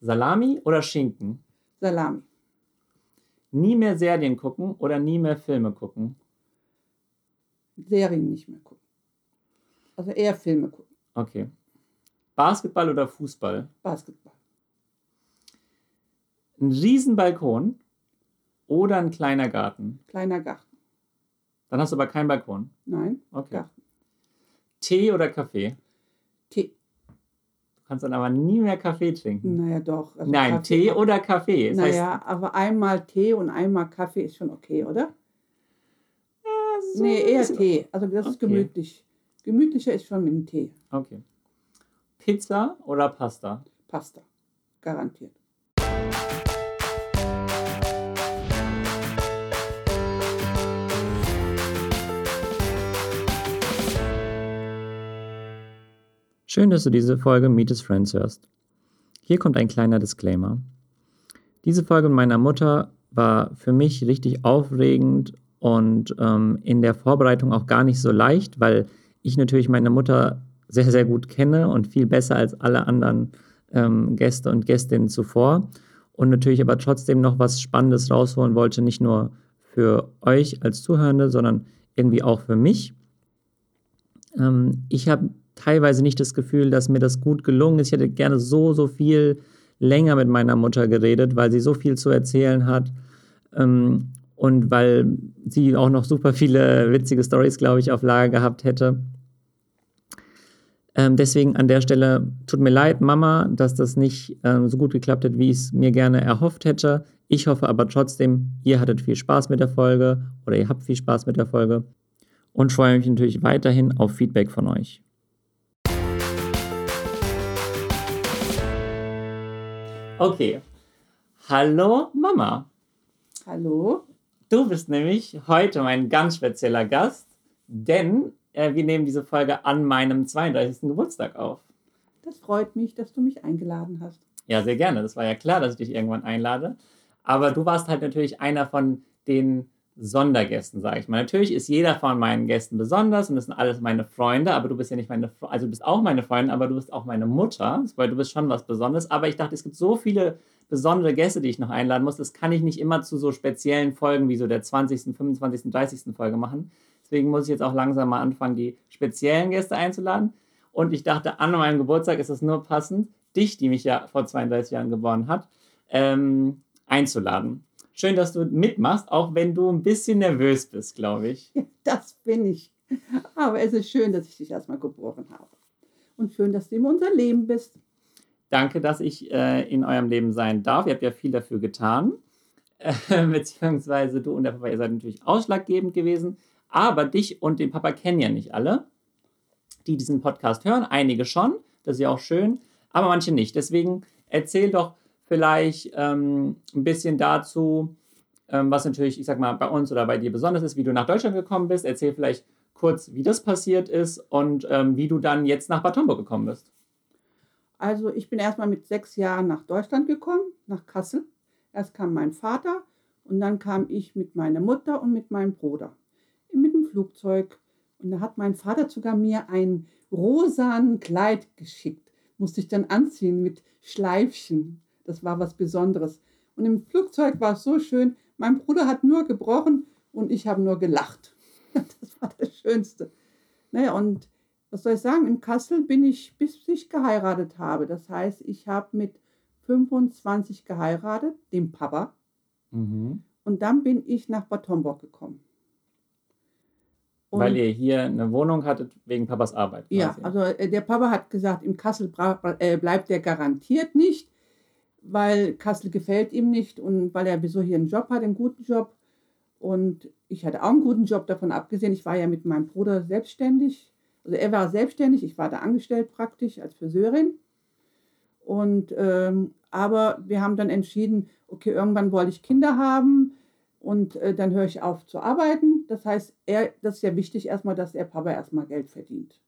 Salami oder Schinken? Salami. Nie mehr Serien gucken oder nie mehr Filme gucken? Serien nicht mehr gucken. Also eher Filme gucken. Okay. Basketball oder Fußball? Basketball. Ein Riesenbalkon oder ein kleiner Garten? Kleiner Garten. Dann hast du aber keinen Balkon. Nein, Okay. Garten. Tee oder Kaffee? Kannst dann aber nie mehr Kaffee trinken. Naja, doch. Also Nein, Kaffee- Tee oder Kaffee. Das Naja, aber einmal Tee und einmal Kaffee ist schon okay, oder? heißt, so nee, eher Tee. Also das ist Okay. gemütlich. Gemütlicher ist schon mit dem Tee. Okay. Pizza oder Pasta? Pasta. Garantiert. Schön, dass du diese Folge Meet His Friends hörst. Hier kommt ein kleiner Disclaimer. Diese Folge meiner Mutter war für mich richtig aufregend und ähm, in der Vorbereitung auch gar nicht so leicht, weil ich natürlich meine Mutter sehr, sehr gut kenne und viel besser als alle anderen ähm, Gäste und Gästinnen zuvor und natürlich aber trotzdem noch was Spannendes rausholen wollte, nicht nur für euch als Zuhörende, sondern irgendwie auch für mich. Ähm, ich habe teilweise nicht das Gefühl, dass mir das gut gelungen ist. Ich hätte gerne so, so viel länger mit meiner Mutter geredet, weil sie so viel zu erzählen hat. Ähm, und weil sie auch noch super viele witzige Stories, glaube ich, auf Lager gehabt hätte. Ähm, deswegen an der Stelle tut mir leid, Mama, dass das nicht ähm, so gut geklappt hat, wie ich es mir gerne erhofft hätte. Ich hoffe aber trotzdem, ihr hattet viel Spaß mit der Folge oder ihr habt viel Spaß mit der Folge und freue mich natürlich weiterhin auf Feedback von euch. Okay. Hallo Mama. Hallo? Du bist nämlich heute mein ganz spezieller Gast, denn äh, wir nehmen diese Folge an meinem 32. Geburtstag auf. Das freut mich, dass du mich eingeladen hast. Ja, sehr gerne. Das war ja klar, dass ich dich irgendwann einlade. Aber du warst halt natürlich einer von den Sondergästen, sage ich mal. Natürlich ist jeder von meinen Gästen besonders und das sind alles meine Freunde, aber du bist ja nicht meine, Fre- also du bist auch meine Freundin, aber du bist auch meine Mutter, weil du bist schon was Besonderes. Aber ich dachte, es gibt so viele besondere Gäste, die ich noch einladen muss. Das kann ich nicht immer zu so speziellen Folgen wie so der 20., 25., 30. Folge machen. Deswegen muss ich jetzt auch langsam mal anfangen, die speziellen Gäste einzuladen. Und ich dachte, an meinem Geburtstag ist es nur passend, dich, die mich ja vor 32 Jahren geboren hat, ähm, einzuladen. Schön, dass du mitmachst, auch wenn du ein bisschen nervös bist, glaube ich. Das bin ich. Aber es ist schön, dass ich dich erstmal geboren habe. Und schön, dass du in unser Leben bist. Danke, dass ich äh, in eurem Leben sein darf. Ihr habt ja viel dafür getan. Äh, beziehungsweise du und der Papa, ihr seid natürlich ausschlaggebend gewesen. Aber dich und den Papa kennen ja nicht alle, die diesen Podcast hören. Einige schon, das ist ja auch schön, aber manche nicht. Deswegen erzähl doch vielleicht ähm, ein bisschen dazu, ähm, was natürlich, ich sag mal, bei uns oder bei dir besonders ist, wie du nach Deutschland gekommen bist. Erzähl vielleicht kurz, wie das passiert ist und ähm, wie du dann jetzt nach Bad Homburg gekommen bist. Also ich bin erstmal mit sechs Jahren nach Deutschland gekommen, nach Kassel. Erst kam mein Vater und dann kam ich mit meiner Mutter und mit meinem Bruder mit dem Flugzeug. Und da hat mein Vater sogar mir ein rosanen Kleid geschickt. Musste ich dann anziehen mit Schleifchen. Das war was Besonderes. Und im Flugzeug war es so schön. Mein Bruder hat nur gebrochen und ich habe nur gelacht. Das war das Schönste. Naja, und was soll ich sagen, in Kassel bin ich, bis ich geheiratet habe. Das heißt, ich habe mit 25 geheiratet, dem Papa. Mhm. Und dann bin ich nach Bad Homburg gekommen. Und, Weil ihr hier eine Wohnung hattet wegen Papas Arbeit. ja, quasi. also äh, der Papa hat gesagt, in Kassel äh, bleibt er garantiert nicht, weil Kassel gefällt ihm nicht und weil er wieso hier einen Job hat, einen guten Job. Und ich hatte auch einen guten Job, davon abgesehen, ich war ja mit meinem Bruder selbstständig. Also er war selbstständig, ich war da angestellt praktisch als Friseurin. Und ähm, aber wir haben dann entschieden, okay, irgendwann wollte ich Kinder haben und äh, dann höre ich auf zu arbeiten. Das heißt, er, das ist ja wichtig erstmal, dass der Papa erstmal Geld verdient.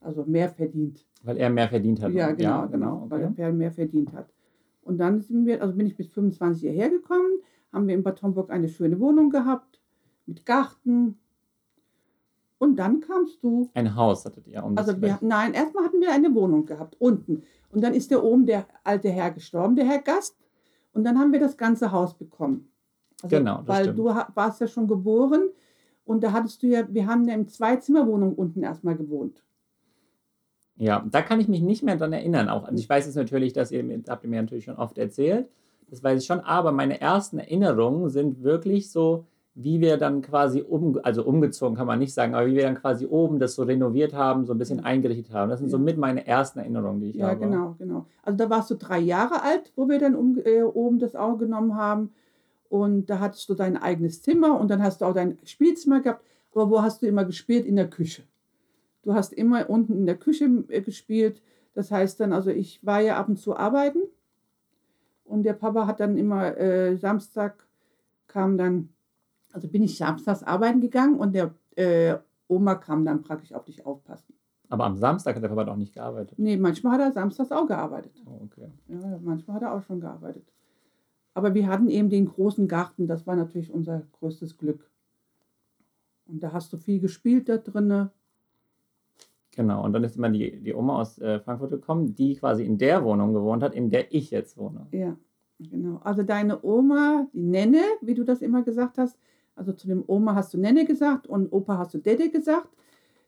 Also mehr verdient. Weil er mehr verdient hat. Ja, genau, genau, weil der Okay. Pferd mehr verdient hat. Und dann sind wir, also bin ich bis 25 hierher gekommen, haben wir in Bad Homburg eine schöne Wohnung gehabt, mit Garten. Und dann kamst du. Ein Haus hattet ihr. Um Also wir, nein, erstmal hatten wir eine Wohnung gehabt, unten. Und dann ist der oben, der alte Herr, gestorben, der Herr Gast. Und dann haben wir das ganze Haus bekommen. Also, Genau, das Weil stimmt. du warst ja schon geboren und da hattest du ja, wir haben ja in Zwei-Zimmer-Wohnung unten erstmal gewohnt. Ja, da kann ich mich nicht mehr dran erinnern. Auch, also ich weiß jetzt natürlich, dass ihr, habt ihr mir natürlich schon oft erzählt. Das weiß ich schon. Aber meine ersten Erinnerungen sind wirklich so, wie wir dann quasi um, also umgezogen kann man nicht sagen, aber wie wir dann quasi oben das so renoviert haben, so ein bisschen eingerichtet haben. Das sind so Ja. mit meine ersten Erinnerungen, die ich Ja, habe. genau, genau. Also da warst du drei Jahre alt, wo wir dann um, äh, oben das auch genommen haben. Und da hattest du dein eigenes Zimmer und dann hast du auch dein Spielzimmer gehabt. Aber wo hast du immer gespielt? In der Küche. Du hast immer unten in der Küche äh, gespielt. Das heißt dann, also ich war ja ab und zu arbeiten und der Papa hat dann immer äh, Samstag kam dann, also bin ich samstags arbeiten gegangen und der äh, Oma kam dann praktisch auf dich aufpassen. Aber am Samstag hat der Papa doch nicht gearbeitet. Nee, manchmal hat er samstags auch gearbeitet. Oh, okay. Ja, manchmal hat er auch schon gearbeitet. Aber wir hatten eben den großen Garten, das war natürlich unser größtes Glück. Und da hast du viel gespielt da drinne. Genau, und dann ist immer die, die Oma aus äh, Frankfurt gekommen, die quasi in der Wohnung gewohnt hat, in der ich jetzt wohne. Ja, genau. Also deine Oma, die Nenne, wie du das immer gesagt hast, also zu dem Oma hast du Nenne gesagt und Opa hast du Dede gesagt.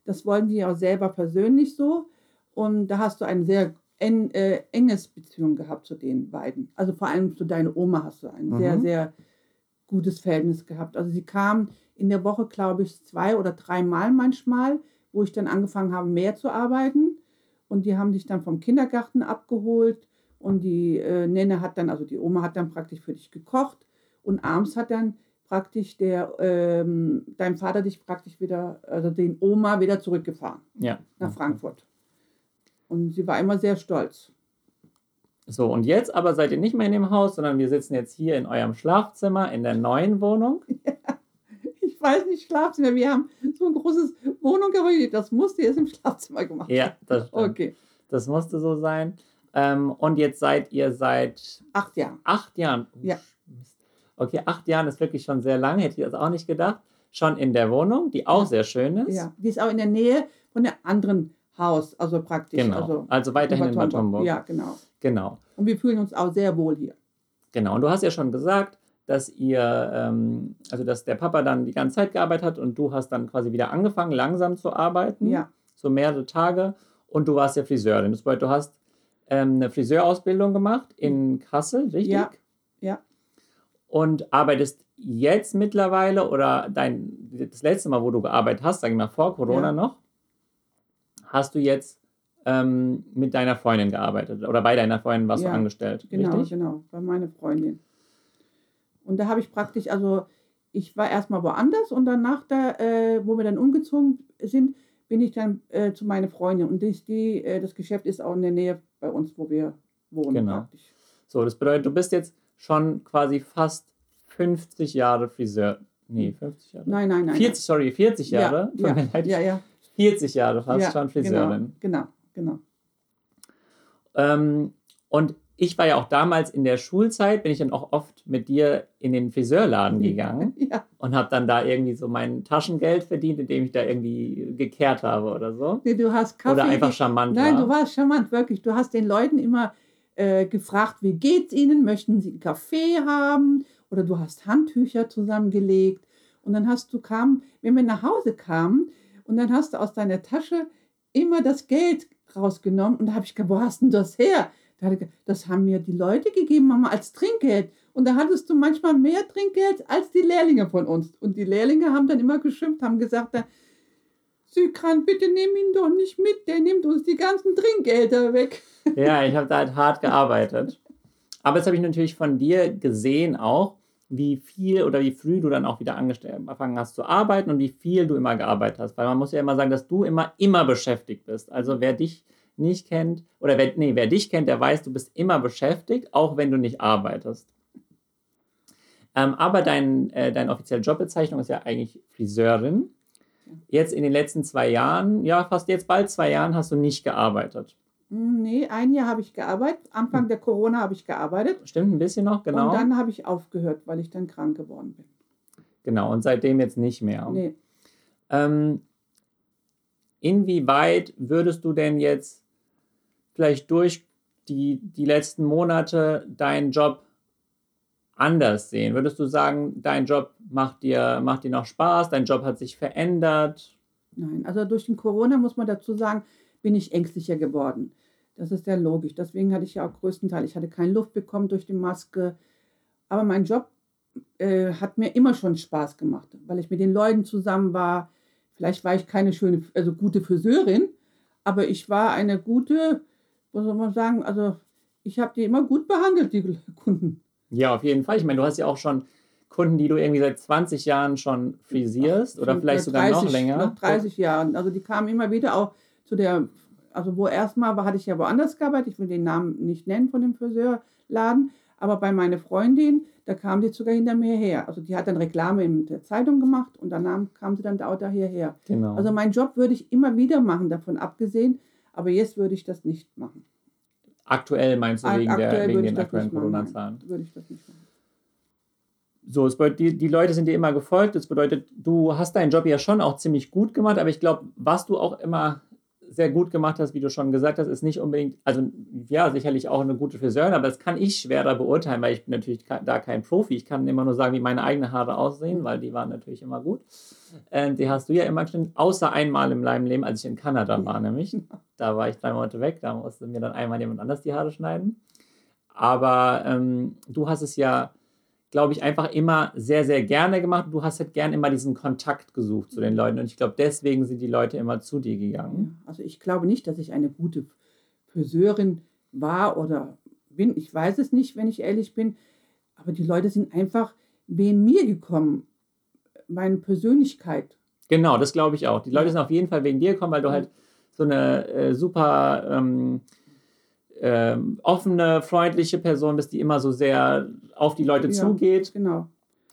Das wollen die auch selber persönlich so. Und da hast du ein sehr en, äh, enges Beziehung gehabt zu den beiden. Also vor allem zu deiner Oma hast du ein Mhm. sehr, sehr gutes Verhältnis gehabt. Also sie kam in der Woche, glaube ich, zwei oder dreimal manchmal, wo ich dann angefangen habe, mehr zu arbeiten. Und die haben dich dann vom Kindergarten abgeholt. Und die äh, Nenne hat dann, also die Oma hat dann praktisch für dich gekocht. Und abends hat dann praktisch der, ähm, dein Vater dich praktisch wieder, also den Oma wieder zurückgefahren Ja. nach Frankfurt. Und sie war immer sehr stolz. So, und jetzt aber seid ihr nicht mehr in dem Haus, sondern wir sitzen jetzt hier in eurem Schlafzimmer in der neuen Wohnung. Ich weiß nicht, Schlafzimmer. Wir haben so ein großes Wohnung, aber das musste jetzt im Schlafzimmer gemacht Ja, das stimmt. Okay, Das musste so sein. Ähm, und jetzt seid ihr seit acht Jahre. acht Jahren. Ja. Okay, acht Jahren ist wirklich schon sehr lang, hätte ich das auch nicht gedacht. Schon in der Wohnung, die auch Ja. sehr schön ist. Ja, die ist auch in der Nähe von der anderen Haus, also praktisch. Genau. Also, Also, weiterhin in Bad Homburg. Ja, genau. Genau. Und wir fühlen uns auch sehr wohl hier. Genau. Und du hast ja schon gesagt, dass ihr, ähm, also dass der Papa dann die ganze Zeit gearbeitet hat und du hast dann quasi wieder angefangen, langsam zu arbeiten. Ja, So mehrere Tage. Und du warst ja Friseurin. Das bedeutet, du hast ähm, eine Friseurausbildung gemacht in Kassel, richtig? Ja, ja. Und arbeitest jetzt mittlerweile oder dein, das letzte Mal, wo du gearbeitet hast, sag ich mal vor Corona Ja. noch, hast du jetzt ähm, mit deiner Freundin gearbeitet oder bei deiner Freundin warst Ja, du angestellt, genau, richtig? genau. Bei meiner Freundin. Und da habe ich praktisch, also ich war erstmal woanders und danach, da, äh, wo wir dann umgezogen sind, bin ich dann äh, zu meiner Freundin. Und das, die, äh, das Geschäft ist auch in der Nähe bei uns, wo wir wohnen. Genau. Praktisch. So, das bedeutet, du bist jetzt schon quasi fast 50 Jahre Friseur. Nee, 50 Jahre. Nein, nein, nein. 40, sorry, 40 Jahre. Ja, ja, ja, ja. 40 Jahre fast ja, schon Friseurin. Genau, genau. Ähm, und ich war ja auch damals in der Schulzeit, bin ich dann auch oft mit dir in den Friseurladen gegangen Ja, und habe dann da irgendwie so mein Taschengeld verdient, indem ich da irgendwie gekehrt habe oder so. nee, du hast Kaffee. oder einfach charmant Nein, war. du warst charmant, wirklich. Du hast den Leuten immer äh, gefragt, wie geht's ihnen? Möchten sie einen Kaffee haben? Oder du hast Handtücher zusammengelegt. Und dann hast du kam, wenn wir nach Hause kamen, und dann hast du aus deiner Tasche immer das Geld rausgenommen. Und da habe ich gesagt, wo hast denn das her? Das haben mir die Leute gegeben, Mama, als Trinkgeld. Und da hattest du manchmal mehr Trinkgeld als die Lehrlinge von uns. Und die Lehrlinge haben dann immer geschimpft, haben gesagt, Sykran, bitte nimm ihn doch nicht mit, der nimmt uns die ganzen Trinkgelder weg. Ja, ich habe da halt hart gearbeitet. Aber jetzt habe ich natürlich von dir gesehen auch, wie viel oder wie früh du dann auch wieder angefangen hast zu arbeiten und wie viel du immer gearbeitet hast. Weil man muss ja immer sagen, dass du immer, immer beschäftigt bist. Also wer dich nicht kennt, oder wer, nee, wer dich kennt, der weiß, du bist immer beschäftigt, auch wenn du nicht arbeitest. Ähm, aber dein, äh, deine offizielle Jobbezeichnung ist ja eigentlich Friseurin. Jetzt in den letzten zwei Jahren, ja, fast jetzt bald zwei Jahren, hast du nicht gearbeitet. Hm, Nee, ein Jahr habe ich gearbeitet. Anfang der Corona habe ich gearbeitet. Stimmt ein bisschen noch, genau. Und dann habe ich aufgehört, weil ich dann krank geworden bin. Genau, und seitdem jetzt nicht mehr. Nee, Ähm, inwieweit würdest du denn jetzt vielleicht durch die, die letzten Monate deinen Job anders sehen? Würdest du sagen, dein Job macht dir, macht dir noch Spaß, dein Job hat sich verändert? Nein, also durch den Corona muss man dazu sagen, bin ich ängstlicher geworden. Das ist sehr logisch. Deswegen hatte ich ja auch größtenteils, ich hatte keine Luft bekommen durch die Maske. Aber mein Job äh, hat mir immer schon Spaß gemacht, weil ich mit den Leuten zusammen war. Vielleicht war ich keine schöne, also gute Friseurin, aber ich war eine gute, was soll man sagen, also ich habe die immer gut behandelt, die Kunden. Ja, auf jeden Fall. Ich meine, du hast ja auch schon Kunden, die du irgendwie seit 20 Jahren schon frisierst oder vielleicht sogar 30, noch länger. Noch 30 Jahren. Also die kamen immer wieder auch zu der, also wo erstmal hatte ich ja woanders gearbeitet, ich will den Namen nicht nennen von dem Friseurladen, aber bei meiner Freundin, da kam die sogar hinter mir her. Also die hat dann Reklame in der Zeitung gemacht und dann kam sie dann da hierher. Genau. Also meinen Job würde ich immer wieder machen, davon abgesehen, aber jetzt würde ich das nicht machen. Aktuell meinst du wegen, Aktuell der, wegen den aktuellen. Corona-Zahlen? Würde ich das nicht machen. So, es bedeutet, die, die Leute sind dir immer gefolgt. Das bedeutet, du hast deinen Job ja schon auch ziemlich gut gemacht, aber ich glaube, was du auch immer sehr gut gemacht hast, wie du schon gesagt hast, ist nicht unbedingt, also ja, sicherlich auch eine gute Friseurin, aber das kann ich schwerer beurteilen, weil ich bin natürlich da kein Profi. Ich kann immer nur sagen, wie meine eigenen Haare aussehen, weil die waren natürlich immer gut. Äh, die hast du ja immer geschnitten, außer einmal in meinem Leben, als ich in Kanada war, nämlich. Da war ich drei Monate weg, da musste mir dann einmal jemand anders die Haare schneiden. Aber ähm, du hast es ja, glaube ich, einfach immer sehr, sehr gerne gemacht. Du hast halt gern immer diesen Kontakt gesucht zu den Leuten. Und ich glaube, deswegen sind die Leute immer zu dir gegangen. Also ich glaube nicht, dass ich eine gute Friseurin war oder bin. Ich weiß es nicht, wenn ich ehrlich bin. Aber die Leute sind einfach wegen mir gekommen. Meine Persönlichkeit. Genau, das glaube ich auch. Die Leute sind auf jeden Fall wegen dir gekommen, weil du halt so eine äh, super ähm, ähm, offene, freundliche Person bist, die immer so sehr auf die Leute Ja. zugeht Genau.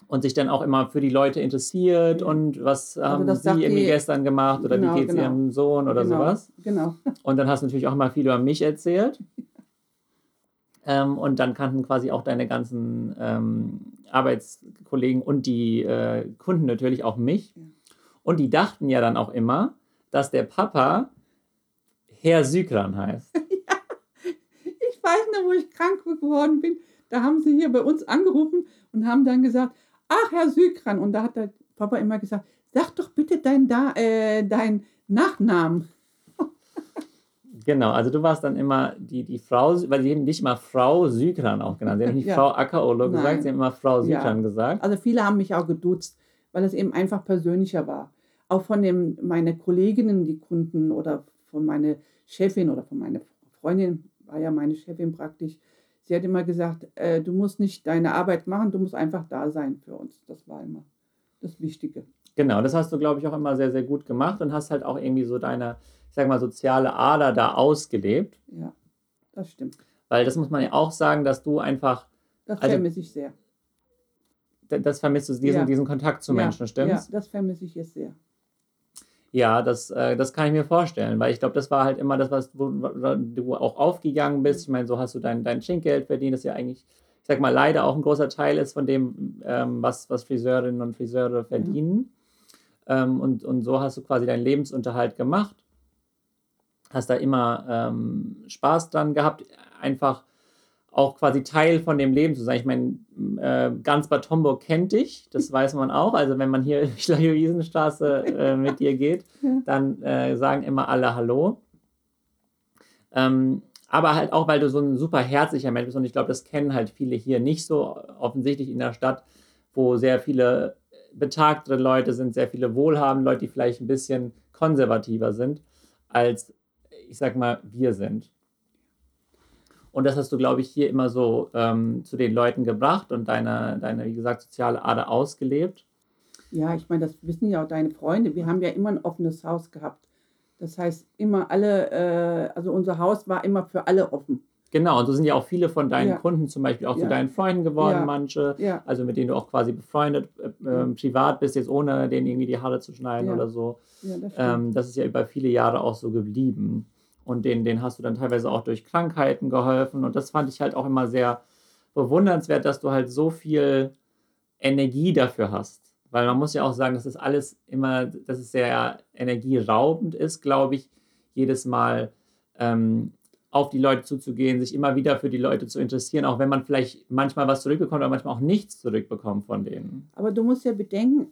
und sich dann auch immer für die Leute interessiert Ja. und was haben das sie irgendwie die- gestern gemacht oder Genau, wie geht's genau. ihrem Sohn oder genau. sowas. Genau. Und dann hast du natürlich auch mal viel über mich erzählt. Ähm, und dann kannten quasi auch deine ganzen ähm, Arbeitskollegen und die äh, Kunden natürlich auch mich. Ja. Und die dachten ja dann auch immer, dass der Papa Herr Sykran heißt. Ich weiß noch, wo ich krank geworden bin. Da haben sie hier bei uns angerufen und haben dann gesagt, ach, Herr Sykran. Und da hat der Papa immer gesagt, sag doch bitte dein, da, äh, dein Nachnamen. Genau, also du warst dann immer die, die Frau, weil sie haben nicht mal Frau Sykran auch genannt. Sie haben nicht Ja. Frau Ackerolo Nein. gesagt, sie haben immer Frau Ja. Sykran gesagt. Also viele haben mich auch geduzt, weil es eben einfach persönlicher war. Auch von dem, meine Kolleginnen, die Kunden oder von meiner Chefin oder von meiner Freundin, war ja meine Chefin praktisch. Sie hat immer gesagt, äh, du musst nicht deine Arbeit machen, du musst einfach da sein für uns. Das war immer das Wichtige. Genau, das hast du, glaube ich, auch immer sehr, sehr gut gemacht und hast halt auch irgendwie so deine, ich sag mal, soziale Ader da ausgelebt. Ja, das stimmt. Weil das muss man ja auch sagen, dass du einfach, Das Also- vermisse ich sehr. das vermisst du, diesen, Ja. diesen Kontakt zu ja, Menschen, stimmt's? Ja, das vermisse ich jetzt sehr. Ja, das, äh, das kann ich mir vorstellen, weil ich glaube, das war halt immer das, was wo, wo du auch aufgegangen bist. Ich meine, so hast du dein, dein Trinkgeld verdient, das ja eigentlich, ich sag mal, leider auch ein großer Teil ist von dem, ähm, was, was Friseurinnen und Friseure verdienen. Ähm, und, und so hast du quasi deinen Lebensunterhalt gemacht. Hast da immer ähm, Spaß dran gehabt, einfach auch quasi Teil von dem Leben zu sein. Ich meine, äh, ganz Bad Homburg kennt dich, das weiß man auch. Also wenn man hier durch die äh, mit dir geht, dann äh, sagen immer alle Hallo. Ähm, aber halt auch, weil du so ein super herzlicher Mensch bist und ich glaube, das kennen halt viele hier nicht so offensichtlich in der Stadt, wo sehr viele betagtere Leute sind, sehr viele wohlhabende Leute, die vielleicht ein bisschen konservativer sind, als ich sag mal, wir sind. Und das hast du, glaube ich, hier immer so ähm, zu den Leuten gebracht und deine, deine, wie gesagt, soziale Ader ausgelebt. Ja, ich meine, das wissen ja auch deine Freunde. Wir haben ja immer ein offenes Haus gehabt. Das heißt, immer alle, äh, also unser Haus war immer für alle offen. Genau, und so sind ja auch viele von deinen Ja. Kunden zum Beispiel auch zu Ja. deinen Freunden geworden, Ja. manche, also mit denen du auch quasi befreundet äh, ähm, privat bist, jetzt ohne denen irgendwie die Haare zu schneiden oder so. das. Ähm, das ist ja über viele Jahre auch so geblieben. Und denen, denen hast du dann teilweise auch durch Krankheiten geholfen. Und das fand ich halt auch immer sehr bewundernswert, dass du halt so viel Energie dafür hast. Weil man muss ja auch sagen, dass das alles immer, dass es sehr energieraubend ist, glaube ich, jedes Mal ähm, auf die Leute zuzugehen, sich immer wieder für die Leute zu interessieren, auch wenn man vielleicht manchmal was zurückbekommt, aber manchmal auch nichts zurückbekommt von denen. Aber du musst ja bedenken,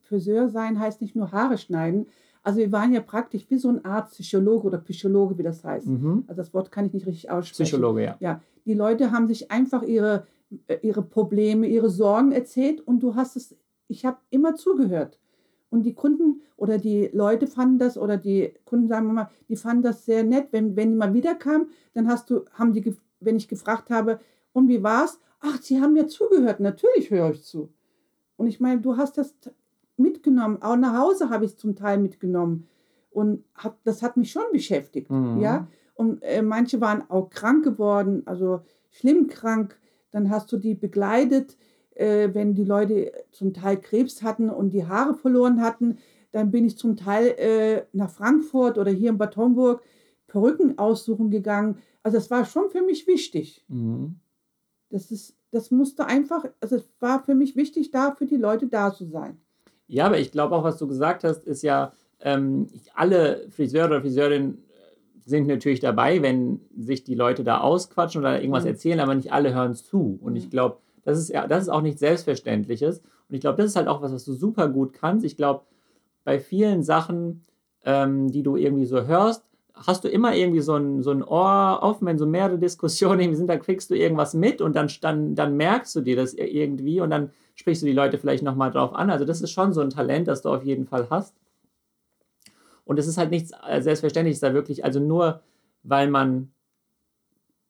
Friseur sein heißt nicht nur Haare schneiden. Also wir waren ja praktisch wie so eine Art Psychologe oder Psychologe, wie das heißt. Mhm. Also das Wort kann ich nicht richtig aussprechen. Psychologe, ja. Ja, die Leute haben sich einfach ihre, äh, ihre Probleme, ihre Sorgen erzählt und du hast es, ich habe immer zugehört. Und die Kunden oder die Leute fanden das, oder die Kunden, sagen wir mal, die fanden das sehr nett. Wenn, wenn die mal wiederkamen, dann hast du, haben die, wenn ich gefragt habe, und wie war's? Ach, sie haben mir zugehört. Natürlich höre ich zu. Und ich meine, du hast das mitgenommen. Auch nach Hause habe ich es zum Teil mitgenommen. Und hab, das hat mich schon beschäftigt. Mhm. Ja. Und äh, manche waren auch krank geworden, also schlimm krank. Dann hast du die begleitet, äh, wenn die Leute zum Teil Krebs hatten und die Haare verloren hatten. Dann bin ich zum Teil äh, nach Frankfurt oder hier in Bad Homburg Perücken aussuchen gegangen. Also das war schon für mich wichtig. Mhm. Das, ist, das musste einfach, also es war für mich wichtig, da für die Leute da zu sein. Ja, aber ich glaube auch, was du gesagt hast, ist ja, ähm, alle Friseure oder Friseurinnen äh, sind natürlich dabei, wenn sich die Leute da ausquatschen oder irgendwas Mhm. erzählen, aber nicht alle hören zu. Und ich Mhm. glaube, das ist ja, das ist auch nichts Selbstverständliches. Und ich glaube, das ist halt auch was, was du super gut kannst. Ich glaube, bei vielen Sachen, ähm, die du irgendwie so hörst, hast du immer irgendwie so ein, so ein Ohr offen, wenn so mehrere Diskussionen irgendwie sind, dann kriegst du irgendwas mit und dann, dann, dann merkst du dir das irgendwie und dann sprichst du die Leute vielleicht nochmal drauf an. Also das ist schon so ein Talent, das du auf jeden Fall hast. Und es ist halt nichts äh, Selbstverständliches da wirklich, also nur weil man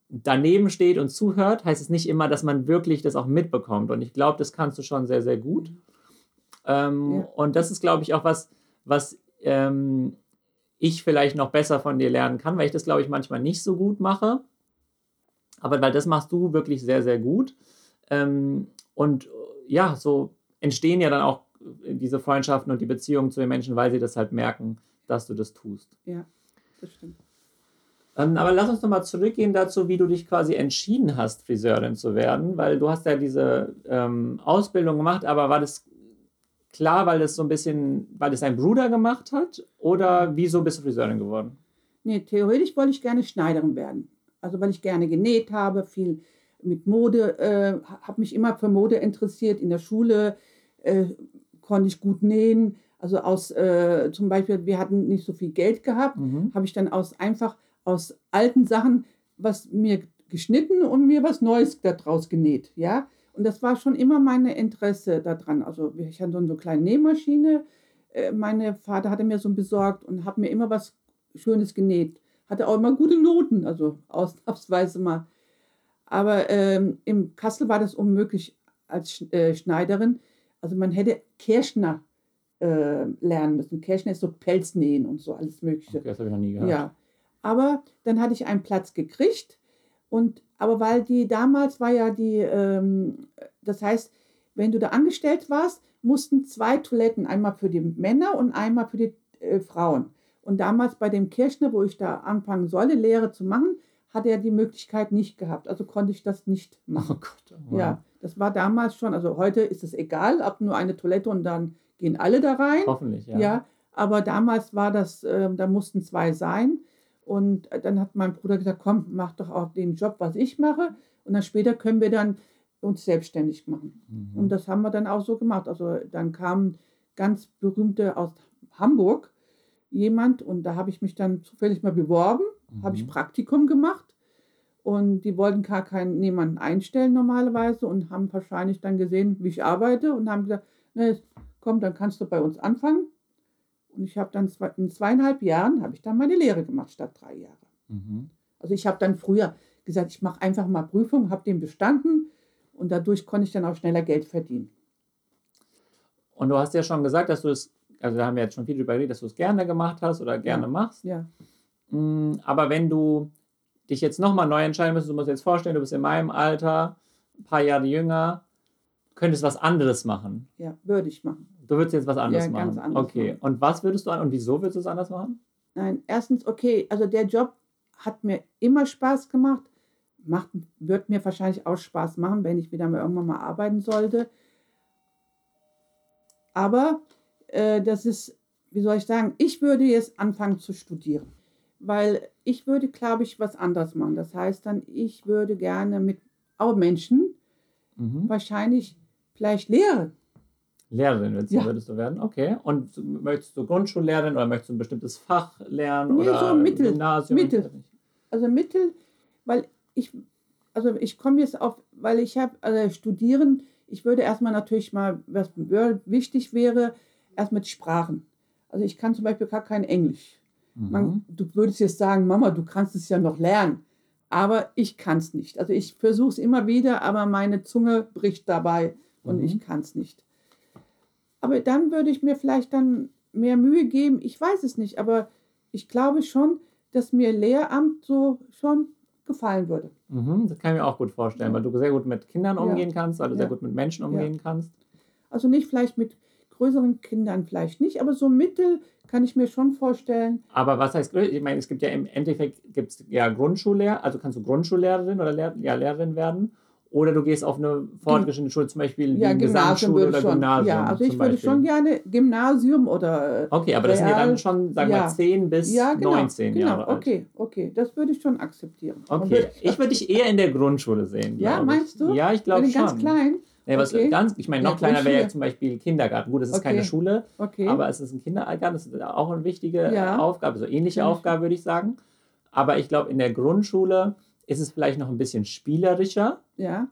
daneben steht und zuhört, heißt es nicht immer, dass man wirklich das auch mitbekommt. Und ich glaube, das kannst du schon sehr, sehr gut. Ähm, Ja. Und das ist, glaube ich, auch was, was ähm, ich vielleicht noch besser von dir lernen kann, weil ich das, glaube ich, manchmal nicht so gut mache. Aber weil das machst du wirklich sehr, sehr gut. Ähm, und äh, ja, so entstehen ja dann auch äh, diese Freundschaften und die Beziehungen zu den Menschen, weil sie das halt merken, dass du das tust. Ja, das stimmt. Ähm, aber lass uns nochmal zurückgehen dazu, wie du dich quasi entschieden hast, Friseurin zu werden, weil du hast ja diese ähm, Ausbildung gemacht, aber war das klar, weil das so ein bisschen, weil das dein Bruder gemacht hat oder wieso bist du Friseurin geworden? Nee, theoretisch wollte ich gerne Schneiderin werden. Also weil ich gerne genäht habe, viel mit Mode, äh, habe mich immer für Mode interessiert. In der Schule äh, konnte ich gut nähen. Also aus, äh, zum Beispiel, wir hatten nicht so viel Geld gehabt, Mhm. habe ich dann aus einfach aus alten Sachen was mir geschnitten und mir was Neues daraus genäht, ja. Und das war schon immer mein Interesse daran. Also ich hatte so eine kleine Nähmaschine. Äh, Mein Vater hatte mir so besorgt und habe mir immer was Schönes genäht. Hatte auch immer gute Noten, also ausnahmsweise mal. Aber ähm, im Kassel war das unmöglich als äh, Schneiderin. Also man hätte Kirschner äh, lernen müssen. Kirschner ist so Pelznähen und so alles Mögliche. Okay, das habe ich noch nie gehört. Ja, aber dann hatte ich einen Platz gekriegt und aber weil die damals war ja die, ähm, das heißt, wenn du da angestellt warst, mussten zwei Toiletten, einmal für die Männer und einmal für die äh, Frauen. Und damals bei dem Kirchner, wo ich da anfangen sollte, Lehre zu machen, hatte er die Möglichkeit nicht gehabt. Also konnte ich das nicht Oh machen. Gott. oh Ja, das war damals schon. Also heute ist es egal, ab nur eine Toilette und dann gehen alle da rein. Hoffentlich, ja. Ja, aber damals war das, ähm, da mussten zwei sein. Und dann hat mein Bruder gesagt, komm, mach doch auch den Job, was ich mache. Und dann später können wir dann uns selbstständig machen. Mhm. Und das haben wir dann auch so gemacht. Also dann kam ganz berühmte aus Hamburg jemand und da habe ich mich dann zufällig mal beworben, habe ich Mhm. Praktikum gemacht und die wollten gar keinen niemanden einstellen normalerweise und haben wahrscheinlich dann gesehen, wie ich arbeite und haben gesagt, ne, komm, dann kannst du bei uns anfangen. Und ich habe dann zwei, in zweieinhalb Jahren habe ich dann meine Lehre gemacht statt drei Jahre. Mhm. Also ich habe dann früher gesagt, ich mache einfach mal Prüfung, habe den bestanden und dadurch konnte ich dann auch schneller Geld verdienen. Und du hast ja schon gesagt, dass du es, also da haben wir jetzt schon viel drüber geredet, dass du es gerne gemacht hast oder gerne Ja. machst. Ja, Mm, Aber wenn du dich jetzt nochmal neu entscheiden müsstest, du musst dir jetzt vorstellen, du bist in meinem Alter, ein paar Jahre jünger, könntest was anderes machen. ja, würde ich machen. Du würdest jetzt was anderes Ja, machen. anders okay. machen. Und was würdest du an und wieso würdest du es anders machen? Nein, erstens, okay, also der Job hat mir immer Spaß gemacht, macht, wird mir wahrscheinlich auch Spaß machen, wenn ich wieder mal irgendwann mal arbeiten sollte. Aber äh, das ist, wie soll ich sagen, ich würde jetzt anfangen zu studieren. Weil ich würde, glaube ich, was anderes machen. Das heißt dann, ich würde gerne mit auch Menschen Mhm. wahrscheinlich vielleicht lehren. Lehrerin willst, Ja. würdest du werden? Okay. Und möchtest du Grundschullehrerin oder möchtest du ein bestimmtes Fach lernen? Nee, oder so Mittel- Gymnasium? Mittel. Also Mittel, weil ich, also ich komme jetzt auf, weil ich habe, also studieren, ich würde erstmal natürlich mal, was wichtig wäre, erst mit Sprachen. Also ich kann zum Beispiel gar kein Englisch. Mhm. Man, du würdest jetzt sagen, Mama, du kannst es ja noch lernen. Aber ich kann es nicht. Also ich versuche es immer wieder, aber meine Zunge bricht dabei und Mhm. ich kann es nicht. Aber dann würde ich mir vielleicht dann mehr Mühe geben. Ich weiß es nicht, aber ich glaube schon, dass mir Lehramt so schon gefallen würde. Mhm. Das kann ich mir auch gut vorstellen, weil du sehr gut mit Kindern Ja. umgehen kannst, weil du sehr Ja. gut mit Menschen umgehen kannst. Also nicht vielleicht mit größeren Kindern vielleicht nicht, aber so Mittel kann ich mir schon vorstellen. Aber was heißt, ich meine, es gibt ja im Endeffekt gibt's ja Grundschullehrer, also kannst du Grundschullehrerin oder Lehr ja, Lehrerin werden. Oder du gehst auf eine fortgeschrittene Schule, zum Beispiel wie Ja, Gesamtschule oder schon. Gymnasium. Ja, also ich würde Beispiel. schon gerne Gymnasium oder äh, Okay, aber das sind ja dann schon, sagen wir ja. mal, 10 bis ja, genau, 19 genau. Jahre alt. Okay, okay, das würde ich schon akzeptieren. Okay, ich würde dich eher in der Grundschule sehen. Ja, meinst du? Ja, ich glaube schon. ganz klein. Nee, was Okay. ganz, ich meine, noch Ja, kleiner wäre ja zum Beispiel Kindergarten. Gut, es ist Okay. keine Schule, Okay. aber es ist ein Kindergarten. Das ist auch eine wichtige Ja. Aufgabe, so ähnliche Kann ich- Aufgabe, würde ich sagen. Aber ich glaube, in der Grundschule ist es vielleicht noch ein bisschen spielerischer. ja,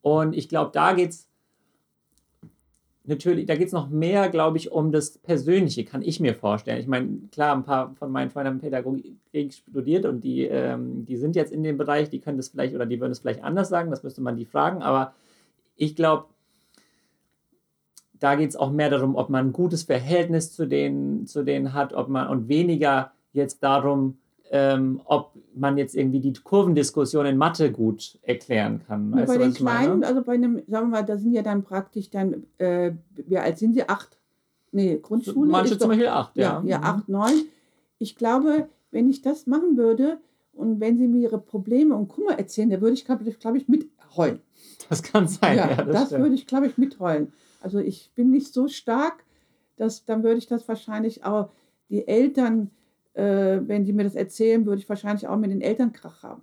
Und ich glaube, da geht es natürlich, da geht es noch mehr, glaube ich, um das Persönliche, kann ich mir vorstellen. Ich meine, klar, ein paar von meinen Freunden haben Pädagogik studiert und die, ähm, die sind jetzt in dem Bereich, die können das vielleicht oder die würden es vielleicht anders sagen, das müsste man die fragen, aber ich glaube, da geht es auch mehr darum, ob man ein gutes Verhältnis zu denen, zu denen hat, ob man und weniger jetzt darum, ähm, ob man jetzt irgendwie die Kurvendiskussion in Mathe gut erklären kann. Weißt bei den was ich meine? Kleinen, also bei einem, sagen wir mal, da sind ja dann praktisch dann, äh, wie alt sind sie? Acht? Nee, Grundschule Manche zum doch, Beispiel acht, ja. ja, ja, Mhm. acht, neun. Ich glaube, wenn ich das machen würde und wenn sie mir ihre Probleme und Kummer erzählen, da würde ich, glaube ich, mitheulen. Das kann sein, ja. Ja, das das, würde ich, glaube ich, mitheulen. Also ich bin nicht so stark, dass, dann würde ich das wahrscheinlich auch, die Eltern, äh, wenn die mir das erzählen, würde ich wahrscheinlich auch mit den Eltern Krach haben.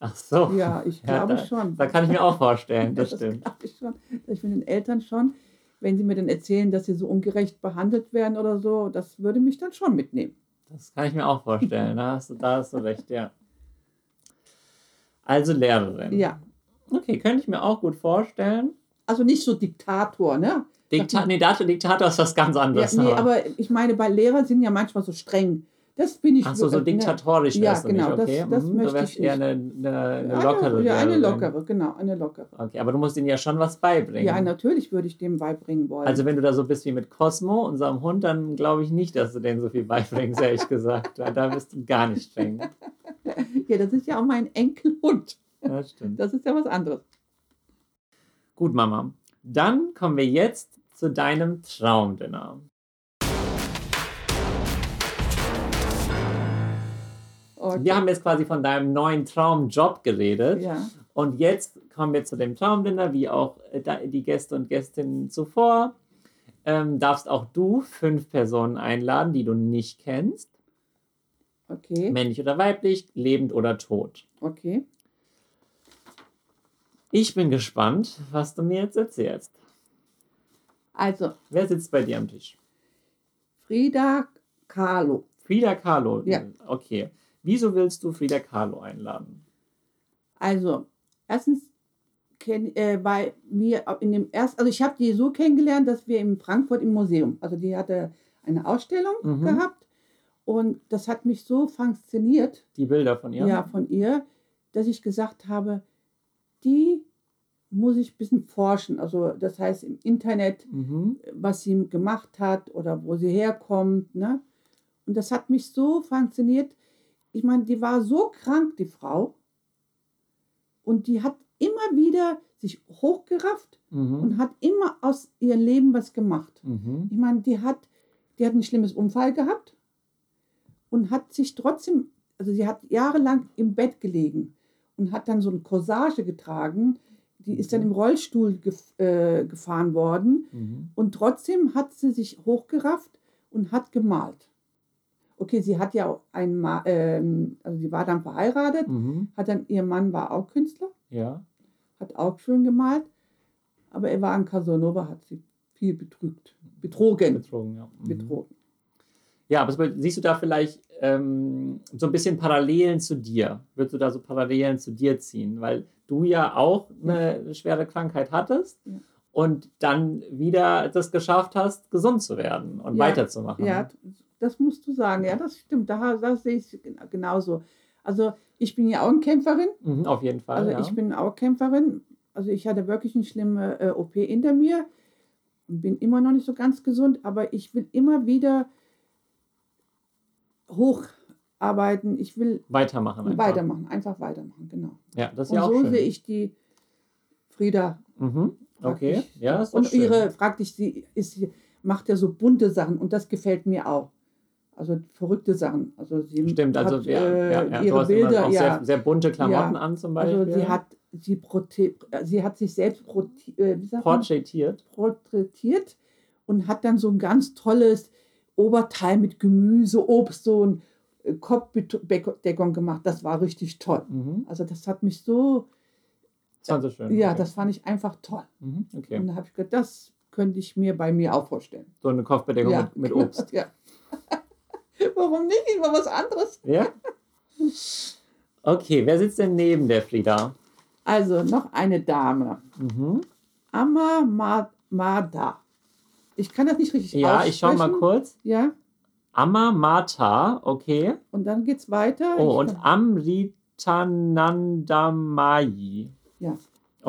Ach so. Ja, ich Ja, glaube da, schon. Da kann ich mir auch vorstellen, das Ja, stimmt. glaube ich schon. Ich mit den Eltern schon, wenn sie mir dann erzählen, dass sie so ungerecht behandelt werden oder so, das würde mich dann schon mitnehmen. Das kann ich mir auch vorstellen. Da hast du, da hast du recht, ja. Also Lehrerin. Ja. Okay, könnte ich mir auch gut vorstellen. Also nicht so Diktator, ne? Dikta nee, Diktator ist was ganz Ja, anderes. nee, aber ich meine, bei Lehrern sind ja manchmal so streng. Das bin ich. Ach so, so ne? diktatorisch Ja, wärst du genau, nicht, das- okay? das Mhm, möchte du wärst ich eher eine, eine, eine Ja, lockere Ja, eine lockere, genau, eine lockere. Okay, aber du musst ihnen ja schon was beibringen. Ja, natürlich würde ich dem beibringen wollen. Also wenn du da so bist wie mit Cosmo, unserem Hund, dann glaube ich nicht, dass du denen so viel beibringst, ehrlich gesagt. Weil Da bist du gar nicht streng. ja, das ist ja auch mein Enkelhund. Das stimmt. Das ist ja was anderes. Gut, Mama. Dann kommen wir jetzt zu deinem Traumdinner. Okay. Wir haben jetzt quasi von deinem neuen Traumjob geredet. ja. Und jetzt kommen wir zu dem Traumdinner, wie auch äh, die Gäste und Gästinnen zuvor. Ähm, darfst auch du fünf Personen einladen, die du nicht kennst. Okay. Männlich oder weiblich, lebend oder tot. Okay. Ich bin gespannt, was du mir jetzt erzählst. Also, Wer sitzt bei dir am Tisch? Frida Kahlo. Frida Kahlo. Ja. Okay. Wieso willst du Frida Kahlo einladen? Also, erstens kenn, äh, bei mir in dem ersten, also ich habe die so kennengelernt, dass wir in Frankfurt im Museum, also die hatte eine Ausstellung Mhm. gehabt und das hat mich so fasziniert, Die Bilder von ihr? ja. von ihr, dass ich gesagt habe, die muss ich ein bisschen forschen. Also das heißt im Internet, Mhm. was sie gemacht hat oder wo sie herkommt. Ne? Und das hat mich so fasziniert. Ich meine, die war so krank, die Frau. Und die hat immer wieder sich hochgerafft Mhm. und hat immer aus ihrem Leben was gemacht. Mhm. Ich meine, die hat, die hat ein schlimmes Unfall gehabt und hat sich trotzdem, also sie hat jahrelang im Bett gelegen und hat dann so eine Corsage getragen, die ist dann im Rollstuhl gef äh, gefahren worden Mhm. und trotzdem hat sie sich hochgerafft und hat gemalt. Okay, sie hat ja auch einen, Ma ähm, also sie war dann verheiratet, Mhm. hat dann, ihr Mann war auch Künstler, Ja. hat auch schön gemalt, aber er war ein Casanova, hat sie viel betrügt, betrogen, Betrogen, ja. Mhm. betrogen. Ja, aber siehst du da vielleicht ähm, so ein bisschen Parallelen zu dir? Würdest du da so Parallelen zu dir ziehen? Weil du ja auch eine schwere Krankheit hattest Ja. und dann wieder das geschafft hast, gesund zu werden und Ja. weiterzumachen. Ja, das musst du sagen. Ja, das stimmt. Da, da sehe ich es gen- genauso. Also ich bin ja auch eine Kämpferin. Mhm, auf jeden Fall. Also ja. ich bin auch Kämpferin. Also ich hatte wirklich eine schlimme äh, OP hinter mir und bin immer noch nicht so ganz gesund, aber ich will immer wieder hocharbeiten. Ich will weitermachen. Einfach. weitermachen, einfach weitermachen, genau. Ja, das ist Und ja auch so schön. sehe ich die Frieda. Mhm. Okay, praktisch. ja, ist Und ihre, praktisch, sie ist, sie macht ja so bunte Sachen und das gefällt mir auch. Also verrückte Sachen. Also sie Stimmt, also hat, ja, äh, ja, ja. ihre Bilder, auch ja. sehr, sehr bunte Klamotten an zum Beispiel. Also sie hat, sie, prote sie hat sich selbst äh, porträtiert. porträtiert und hat dann so ein ganz tolles Oberteil mit Gemüse, Obst, so ein äh, Kopfbedeckung gemacht. Das war richtig toll. Mhm. Also das hat mich so, Das fand so schön. ja, okay. das fand ich einfach toll. Mhm. Okay. Und da habe ich gedacht, das könnte ich mir bei mir auch vorstellen. So eine Kopfbedeckung mit, mit Obst. Ja. Warum nicht? Ich war was anderes. Ja? Okay, wer sitzt denn neben der Frieda? Also noch eine Dame. Mhm. Amma Ma- Mada. Ich kann das nicht richtig Ja, ich schau mal aussprechen. kurz. Ja, Amma Mata, okay. und dann geht's weiter. Oh, Ich und kann- Amritanandamayi. Ja,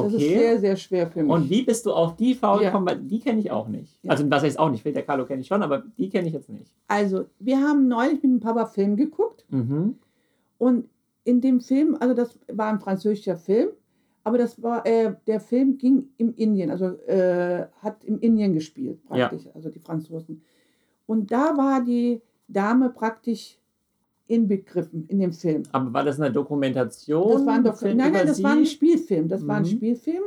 das ist Okay. sehr, sehr schwer für mich. Und wie bist du auf die Frau Ja. gekommen? Weil die kenne ich auch nicht. Ja. Also, was heißt auch nicht? Frida Kahlo kenne ich schon, aber die kenne ich jetzt nicht. Also, wir haben neulich mit dem Papa Film geguckt Mhm. und in dem Film, also das war ein französischer Film, aber das war, äh, der Film ging im Indien, also äh, hat im Indien gespielt praktisch, also die Franzosen. Und da war die Dame praktisch inbegriffen in dem Film. Aber war das eine Dokumentation? Das war ein Dok Film nein, nein, das war ein sie? Spielfilm. Das war ein Mhm. Spielfilm.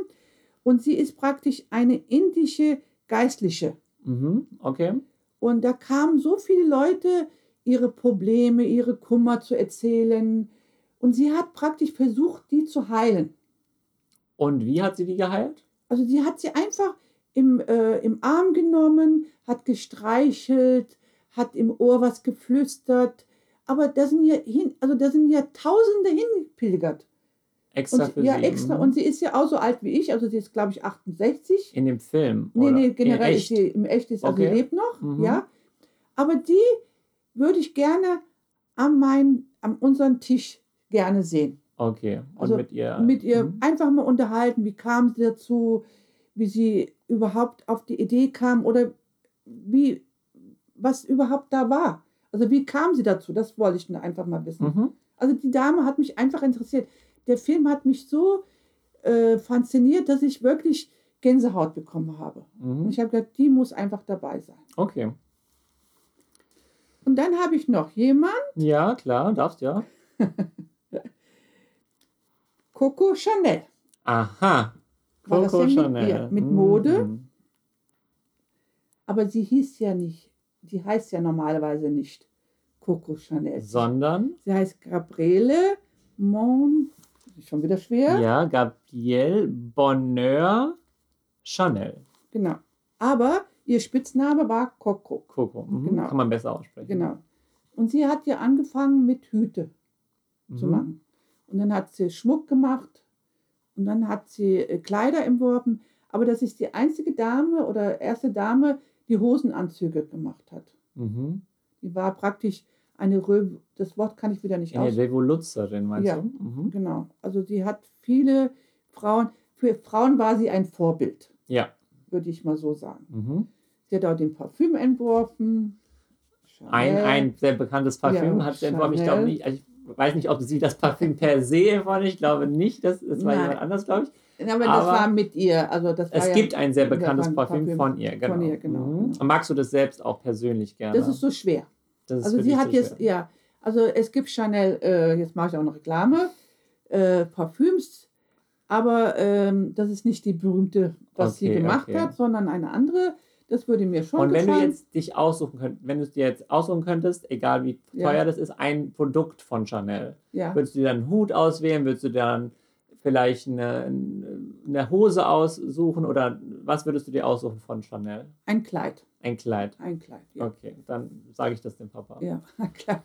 Und sie ist praktisch eine indische Geistliche. Mhm. Okay. Und da kamen so viele Leute, ihre Probleme, ihre Kummer zu erzählen. Und sie hat praktisch versucht, die zu heilen. Und wie hat sie die geheilt? Also sie hat sie einfach im, äh, im Arm genommen, hat gestreichelt, hat im Ohr was geflüstert. Aber da sind ja hin, also da sind ja Tausende hingepilgert. Extra Und, für ja, sie. extra. Mhm. Und sie ist ja auch so alt wie ich, also sie ist, glaube ich, 68. In dem Film? Nee, oder? nee, generell ist sie im Echt ist, also Okay. sie lebt noch, Mhm. ja. Aber die würde ich gerne an mein, an unseren Tisch gerne sehen. Okay. Und Also mit ihr? Mit ihr Mhm. einfach mal unterhalten, wie kam sie dazu, wie sie überhaupt auf die Idee kam oder wie, was überhaupt da war. Also wie kam sie dazu? Das wollte ich nur einfach mal wissen. Mhm. Also die Dame hat mich einfach interessiert. Der Film hat mich so äh, fasziniert, dass ich wirklich Gänsehaut bekommen habe. Und Mhm. ich habe gedacht, die muss einfach dabei sein. Okay. Und dann habe ich noch jemand, Ja, klar, darfst ja. Coco Chanel. Aha. Coco mit Chanel. ihr? Mit Mode? Mhm. Aber sie hieß ja nicht, die heißt ja normalerweise nicht Coco Chanel. Sondern, Sie heißt Gabriele Mon, schon wieder schwer. ja, Gabrielle Bonheur Chanel. Genau. Aber ihr Spitzname war Coco. Coco. Mhm. Genau. Kann man besser aussprechen. Genau. Und sie hat ja angefangen mit Hüte zu Mhm. machen. Und dann hat sie Schmuck gemacht und dann hat sie äh, Kleider entworfen. Aber das ist die einzige Dame oder erste Dame, die Hosenanzüge gemacht hat. Mhm. Die war praktisch eine Rö das Wort kann ich wieder nicht Eine. Revoluzerin, meinst Ja. du? Mhm. Genau. Also sie hat viele Frauen, für Frauen war sie ein Vorbild, Ja. würde ich mal so sagen. Mhm. Sie hat auch den Parfüm entworfen. Ein, Chanel. ein sehr bekanntes Parfüm Ja, hat sie entworfen. Ich glaube nicht, also ich weiß nicht, ob sie das Parfüm per se hat. Ich glaube nicht. Das, das war Nein. jemand anders, glaube ich. Aber, das aber war mit ihr. Also das Es ja, gibt ein sehr Ja, bekanntes Parfüm, von ihr, genau. von ihr, genau, Mhm. Und magst du das selbst auch persönlich gerne? Das ist so schwer. Das ist Also sie hat so jetzt, schwer. ja, also es gibt Chanel, äh, jetzt mache ich auch noch Reklame, äh, Parfüms, Aber ähm, das ist nicht die berühmte, was sie Okay, gemacht okay. hat, sondern eine andere. Das würde mir schon Und wenn du gefallen. jetzt dich aussuchen könntest, wenn du es dir jetzt aussuchen könntest, egal wie Ja. teuer das ist, ein Produkt von Chanel, ja. würdest du dir dann einen Hut auswählen, würdest du dann vielleicht eine, eine Hose aussuchen oder was würdest du dir aussuchen von Chanel? Ein Kleid. Ein Kleid. Ein Kleid. Ja. Okay, dann sage ich das dem Papa. Ja, ein Kleid.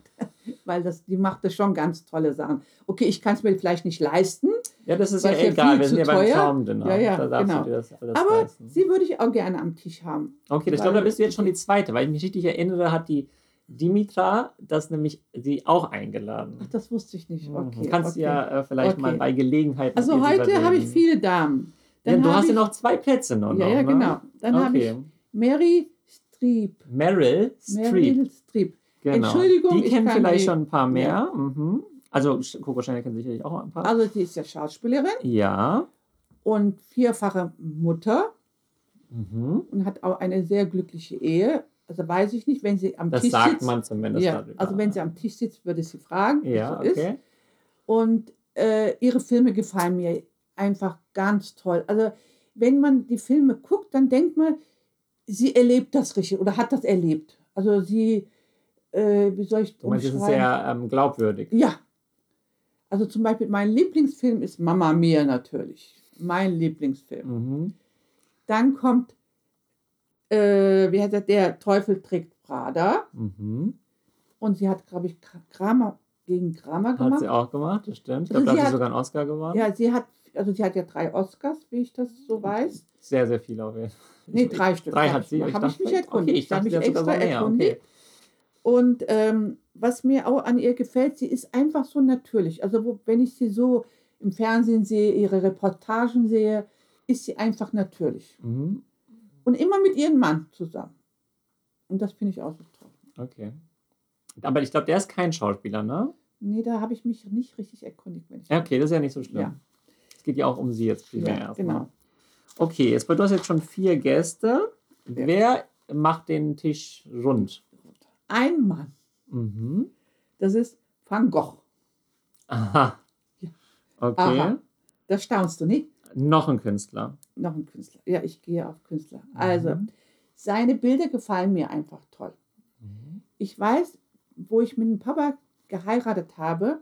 Weil das, die machte schon ganz tolle Sachen. Okay, ich kann es mir vielleicht nicht leisten, Ja, das ist ja egal, wir sind ja beim. Traumdinner. Ja, ja, da genau. das aber leisten. sie würde ich auch gerne am Tisch haben. Okay, ich glaube, da bist du jetzt schon die zweite, weil ich mich richtig erinnere, hat die Dimitra das nämlich sie auch eingeladen. Ach, das wusste ich nicht. Okay. du kannst okay. ja äh, vielleicht Okay. mal bei Gelegenheit. Also heute habe ich viele Damen. Ja, du hast ich, ja noch zwei Plätze noch. Ja, noch, ja, ne? genau. Dann habe ich. Mary Streep. Meryl Streep. Meryl Streep. Genau. Entschuldigung, Die ich kennen vielleicht die- schon ein paar mehr. Mhm. Also Coco Chanel kennt sicherlich auch ein paar. Also die ist ja Schauspielerin ja. und vierfache Mutter Mhm. und hat auch eine sehr glückliche Ehe. Also weiß ich nicht, wenn sie am Das Tisch sagt sitzt. man zumindest. ja, darüber. also wenn sie am Tisch sitzt, würde ich sie fragen, wie Ja, es so ist. okay. Und äh, ihre Filme gefallen mir einfach ganz toll. Also wenn man die Filme guckt, dann denkt man, sie erlebt das richtig oder hat das erlebt. Also sie, äh, wie soll ich es ist sehr ähm, glaubwürdig. Ja. Also zum Beispiel mein Lieblingsfilm ist Mama Mia natürlich. Mein Lieblingsfilm. Mhm. Dann kommt, äh, wie heißt der, der Teufel trägt Prada. Mhm. Und sie hat, glaube ich, Kramer gegen Kramer Hat gemacht. sie auch gemacht, das stimmt. Ich Also glaube, da sie hat sie hat- sogar einen Oscar gewonnen. Ja, sie hat, also sie hat ja drei Oscars, wie ich das so weiß. Sehr, sehr viel auf jeden Fall. Nee, drei Stück. Drei hab hat ich- sie. hab ich dachte- mich erkundigt. Okay, ich Hab dachte, mich hat extra erkundigt. Okay. Und ähm, was mir auch an ihr gefällt, sie ist einfach so natürlich. Also wo, wenn ich sie so im Fernsehen sehe, ihre Reportagen sehe, ist sie einfach natürlich. Mhm. Und immer mit ihrem Mann zusammen. Und das finde ich auch so toll. Okay. Aber ich glaube, der ist kein Schauspieler, ne? Nee, da habe ich mich nicht richtig erkundigt. Wenn ich okay, das ist ja nicht so schlimm. Ja. Es geht ja auch um sie jetzt primär Ja, erstmal. genau. Okay, jetzt, du hast jetzt schon vier Gäste. Wer macht den Tisch rund? Ein Mann, Mhm. das ist Van Gogh. Aha. Ja. Okay. Aha. Das staunst du nicht? Noch ein Künstler. Noch ein Künstler. Ja, ich gehe auf Künstler. Also, Mhm. seine Bilder gefallen mir einfach toll. Mhm. Ich weiß, wo ich mit dem Papa geheiratet habe,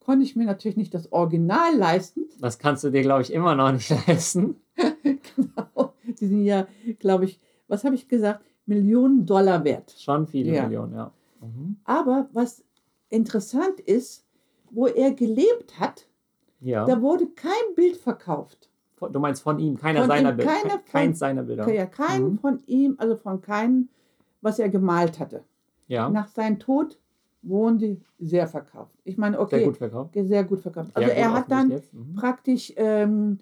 konnte ich mir natürlich nicht das Original leisten. Das kannst du dir, glaube ich, immer noch nicht leisten. genau. Die sind ja, glaube ich, was habe ich gesagt? Millionen Dollar wert. Schon viele Ja. Millionen, ja. Mhm. Aber was interessant ist, wo er gelebt hat, Ja. da wurde kein Bild verkauft. Du meinst von ihm, keiner Von seiner ihm, Bilder. keiner keins seiner Bilder. Ja, kein Mhm. von ihm, also von keinem, was er gemalt hatte. Ja, Nach seinem Tod wurden die sehr verkauft. Ich meine, okay, sehr gut verkauft. sehr gut verkauft. Also Sehr er hat dann. Mhm. praktisch, ähm,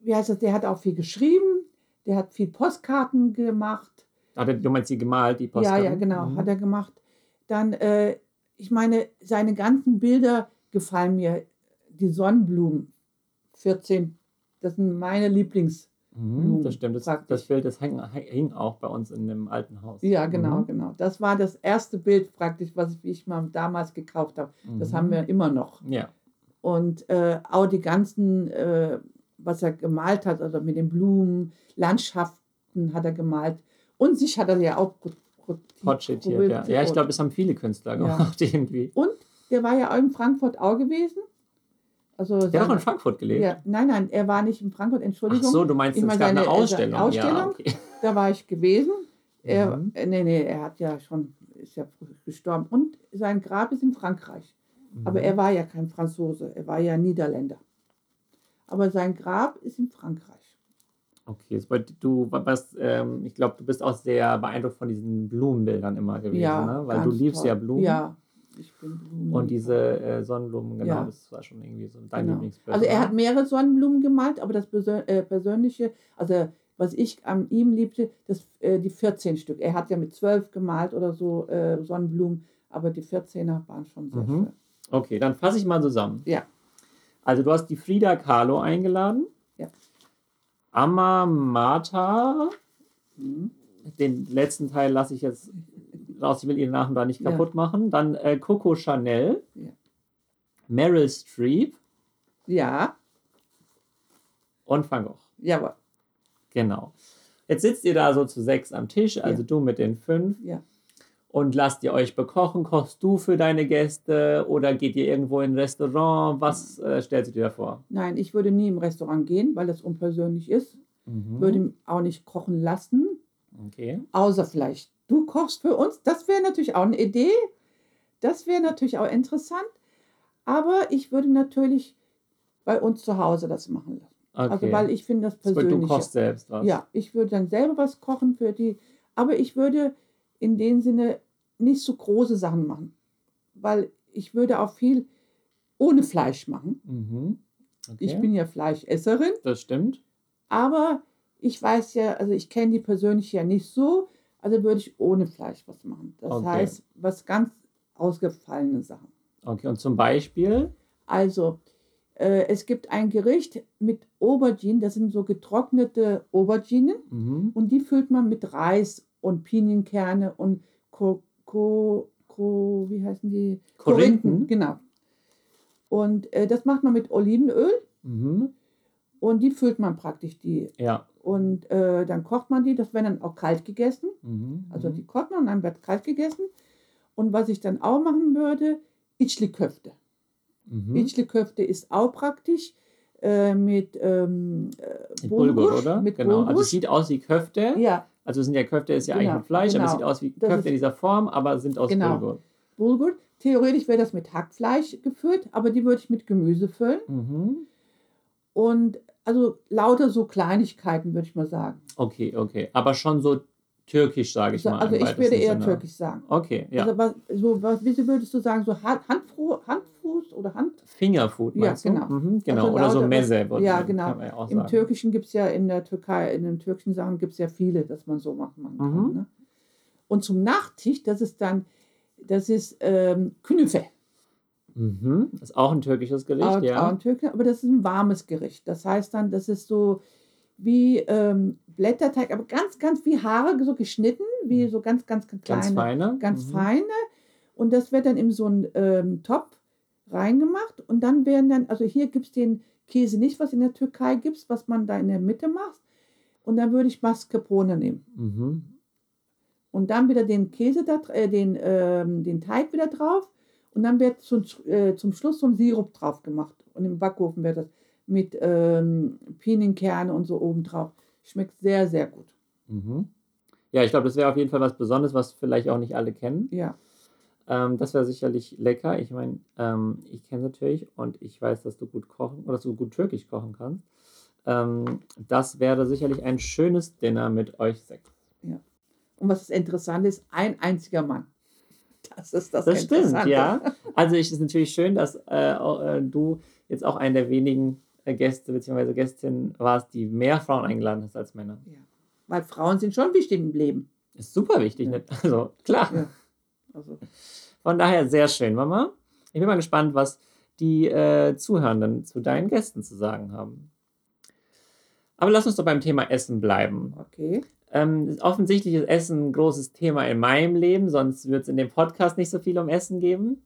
wie heißt das, der hat auch viel geschrieben, der hat viel Postkarten gemacht. Hat er, du meinst sie gemalt, die Ja, Postkarten? ja, genau, Mhm. hat er gemacht. Dann, äh, ich meine, seine ganzen Bilder gefallen mir. Die Sonnenblumen, 14, das sind meine Lieblings. Mhm, das stimmt. Das, praktisch. das Bild das hing, hing auch bei uns in dem alten Haus. Ja, genau, Mhm. genau. Das war das erste Bild praktisch, was ich mal damals gekauft habe. Das Mhm. haben wir immer noch. Ja. Und äh, auch die ganzen, äh, was er gemalt hat, also mit den Blumen, Landschaften hat er gemalt. Und sich hat er ja auch Porträtiert, ja. Ja, ich glaube, das haben viele Künstler Ja. gemacht irgendwie. Und der war ja auch in Frankfurt auch gewesen. Also Der hat auch in Frankfurt gelebt. ja, nein, nein, er war nicht in Frankfurt, Ach Entschuldigung. so, du meinst, Ich es meine, gab eine seine- seine Ausstellung. Ja, Ausstellung. okay. Da war ich gewesen. Er, Mhm. äh, nee, nee, er hat ja schon, ist ja gestorben. Und sein Grab ist in Frankreich. Aber Mhm. er war ja kein Franzose, er war ja Niederländer. Aber sein Grab ist in Frankreich. Okay, du was, ähm, ich glaube, du bist auch sehr beeindruckt von diesen Blumenbildern immer gewesen, Ja, ne? Weil du liebst toll. ja Blumen. Ja, ich bin Blumen. Und diese äh, Sonnenblumen, genau, Ja. das war schon irgendwie so dein Genau. Lieblingsbild. Also er hat mehrere Sonnenblumen gemalt, aber das Persö äh, Persönliche, also was ich an ihm liebte, das, äh, die 14 Stück. Er hat ja mit 12 gemalt oder so äh, Sonnenblumen, aber die 14er waren schon sehr Mhm. schön. Okay, dann fasse ich mal zusammen. Ja. Also du hast die Frida Kahlo eingeladen. Ja. Amma Mata. Mhm. Den letzten Teil lasse ich jetzt raus. Ich will ihren Namen da nicht kaputt machen. Dann äh, Coco Chanel. Meryl Streep. Ja, Und Van Gogh. Jawohl. Genau. Jetzt sitzt ihr da so zu sechs am Tisch, also du mit den fünf. Ja. Und lasst ihr euch bekochen? Kochst du für deine Gäste oder geht ihr irgendwo in ein Restaurant? Was äh, stellst du dir da vor? Nein, ich würde nie im Restaurant gehen, weil das unpersönlich ist. Mhm. Würde auch nicht kochen lassen, Okay. außer vielleicht du kochst für uns. Das wäre natürlich auch eine Idee. Das wäre natürlich auch interessant. Aber ich würde natürlich bei uns zu Hause das machen lassen. okay. Also weil ich finde das persönlich. du kochst selbst was. Ja, ich würde dann selber was kochen für die. Aber ich würde in dem Sinne nicht so große Sachen machen. Weil ich würde auch viel ohne Fleisch machen. Mhm. Okay. Ich bin ja Fleischesserin. das stimmt. Aber ich weiß ja, also ich kenne die persönlich ja nicht so, also würde ich ohne Fleisch was machen. Das Okay. heißt, was ganz ausgefallene Sachen. Okay, und zum Beispiel? Also, äh, es gibt ein Gericht mit Auberginen, das sind so getrocknete Auberginen Mhm. und die füllt man mit Reis und Pinienkerne und Ko, Ko, Ko, wie heißen die? Korinthen? genau. Und äh, das macht man mit Olivenöl Mhm. und die füllt man praktisch die Ja. Und äh, dann kocht man die, das werden dann auch kalt gegessen. Mhm. Also mhm. die kocht man und dann wird kalt gegessen. Und was ich dann auch machen würde, Itchli-Köfte. Mhm. Itchli-Köfte ist auch praktisch äh, mit, ähm, äh, Mit Bulgur, Bulgur, oder? Mit genau. Also Bulgur. es sieht aus wie Köfte. ja, Also sind ja Köfte, ist ja Genau, eigentlich Fleisch, aber es genau. sieht aus wie Das Köfte in dieser Form, aber sind aus Genau. Bulgur. Bulgur. Theoretisch wäre das mit Hackfleisch gefüllt, aber die würde ich mit Gemüse füllen. Mhm. Und also lauter so Kleinigkeiten, würde ich mal sagen. Okay, okay. Aber schon so türkisch, sage ich So, mal. also ich würde eher Sinne. türkisch sagen. Okay, ja. Also was, so, was, wie würdest du sagen, so Hand, Handfru, Handfuß oder Hand? Fingerfood Ja, genau. Mhm, genau. Also Oder so lauter- Meze. würde Ja, genau. Ja Im. Türkischen gibt es ja in der Türkei, in den türkischen Sachen gibt es ja viele, dass man so machen kann. Mhm. Ne? Und zum Nachtisch, das ist dann, das ist ähm, Knüffe. Mhm. Ist auch ein türkisches Gericht, Auch, auch ja. ein Türke, aber das ist ein warmes Gericht. Das heißt dann, das ist so wie ähm, Blätterteig, aber ganz, ganz wie Haare, so geschnitten, wie so ganz, ganz, ganz kleine. Ganz feine. ganz Mhm. feine. Und das wird dann in so einen ähm, Topf reingemacht. Und dann werden dann, also hier gibt es den Käse nicht, was in der Türkei gibt, was man da in der Mitte macht. Und dann würde ich Mascarpone nehmen. Mhm. Und dann wieder den Käse, da, äh, den, ähm, den Teig wieder drauf. Und dann wird zum, äh, zum Schluss so ein Sirup drauf gemacht. Und im Backofen wird das mit ähm, Pinienkerne und so oben drauf. Schmeckt sehr, sehr gut. Mhm. Ja, ich glaube, das wäre auf jeden Fall was Besonderes, was vielleicht auch nicht alle kennen. Ja. Ähm, das wäre sicherlich lecker. Ich meine, ähm, ich kenne natürlich und ich weiß, dass du gut kochen oder dass du gut türkisch kochen kannst. Ähm, das wäre sicherlich ein schönes Dinner mit euch sechs. Und was das Interessante ist, ein einziger Mann. Das ist das, Das stimmt, ja. Also es ist natürlich schön, dass äh, äh, du jetzt auch einer der wenigen äh, Gäste bzw. Gästinnen warst, die mehr Frauen eingeladen hast als Männer. Ja. Weil Frauen sind schon wichtig im Leben. Ist super wichtig, Ja. ne? Also klar. Ja. Also, Von daher sehr schön, Mama. Ich bin mal gespannt, was die äh, Zuhörenden zu deinen Gästen zu sagen haben. Aber lass uns doch beim Thema Essen bleiben. okay. Ähm, offensichtlich ist Essen ein großes Thema in meinem Leben, sonst wird es in dem Podcast nicht so viel um Essen geben.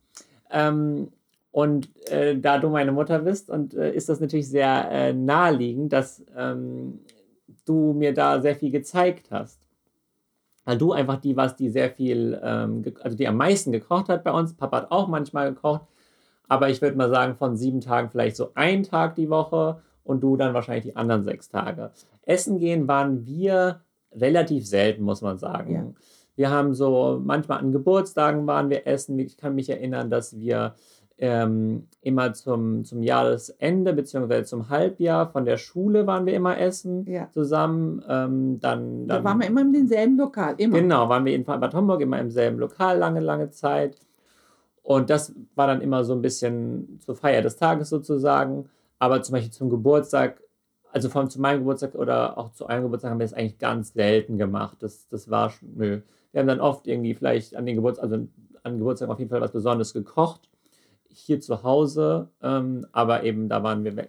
Ähm, und äh, da du meine Mutter bist, und äh, ist das natürlich sehr äh, naheliegend, dass ähm, du mir da sehr viel gezeigt hast. Weil du einfach die warst, die sehr viel, ähm, also die am meisten gekocht hat bei uns. Papa hat auch manchmal gekocht. Aber ich würde mal sagen, von sieben Tagen vielleicht so ein Tag die Woche und du dann wahrscheinlich die anderen sechs Tage. Essen gehen waren wir relativ selten, muss man sagen. Ja. Wir haben so, manchmal an Geburtstagen waren wir essen. Ich kann mich erinnern, dass wir ähm, immer zum, zum Jahresende beziehungsweise zum Halbjahr von der Schule waren wir immer essen Ja. zusammen. Ähm, dann, Da dann waren wir immer in demselben Lokal. Immer. Genau, waren wir in Bad Homburg immer im selben Lokal lange, lange Zeit. Und das war dann immer so ein bisschen zur Feier des Tages sozusagen. Aber zum Beispiel zum Geburtstag, also von zu meinem Geburtstag oder auch zu eurem Geburtstag haben wir das eigentlich ganz selten gemacht. Das, das war nö. Wir haben dann oft irgendwie vielleicht an den Geburtstag, also an Geburtstag auf jeden Fall was Besonderes gekocht. Hier zu Hause, ähm, aber eben da waren wir weg,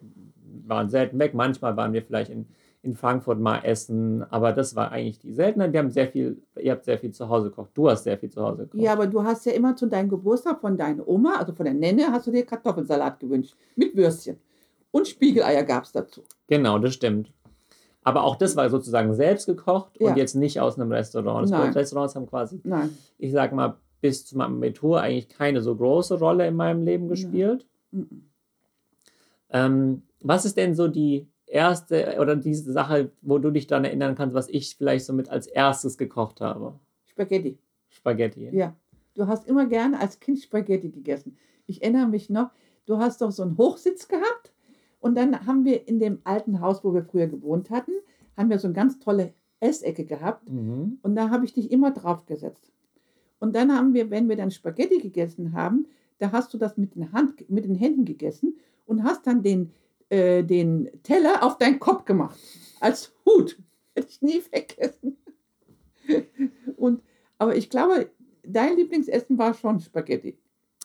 waren selten weg. Manchmal waren wir vielleicht in, in Frankfurt mal essen, aber das war eigentlich die Seltenheit. Wir haben sehr viel, ihr habt sehr viel zu Hause gekocht. Du hast sehr viel zu Hause gekocht. Ja, aber du hast ja immer zu deinem Geburtstag von deiner Oma, also von der Nenne, hast du dir Kartoffelsalat gewünscht. Mit Würstchen. Und Spiegeleier gab es dazu. Genau, das stimmt. Aber auch das war sozusagen selbst gekocht Ja. und jetzt nicht aus einem Restaurant. Das. Restaurants haben quasi, Nein. ich sag mal, bis zu meinem Abitur eigentlich keine so große Rolle in meinem Leben gespielt. Ähm, was ist denn so die erste oder diese Sache, wo du dich daran erinnern kannst, was ich vielleicht so mit als erstes gekocht habe? Spaghetti. Spaghetti. Ja. Du hast immer gerne als Kind Spaghetti gegessen. Ich erinnere mich noch, du hast doch so einen Hochsitz gehabt und dann haben wir in dem alten Haus, wo wir früher gewohnt hatten, haben wir so eine ganz tolle Essecke gehabt Mhm. und da habe ich dich immer drauf gesetzt. Und dann haben wir, wenn wir dann Spaghetti gegessen haben, da hast du das mit den, Hand, mit den Händen gegessen und hast dann den, äh, den Teller auf deinen Kopf gemacht. Als Hut. Hätte ich nie vergessen. Und, aber ich glaube, dein Lieblingsessen war schon Spaghetti.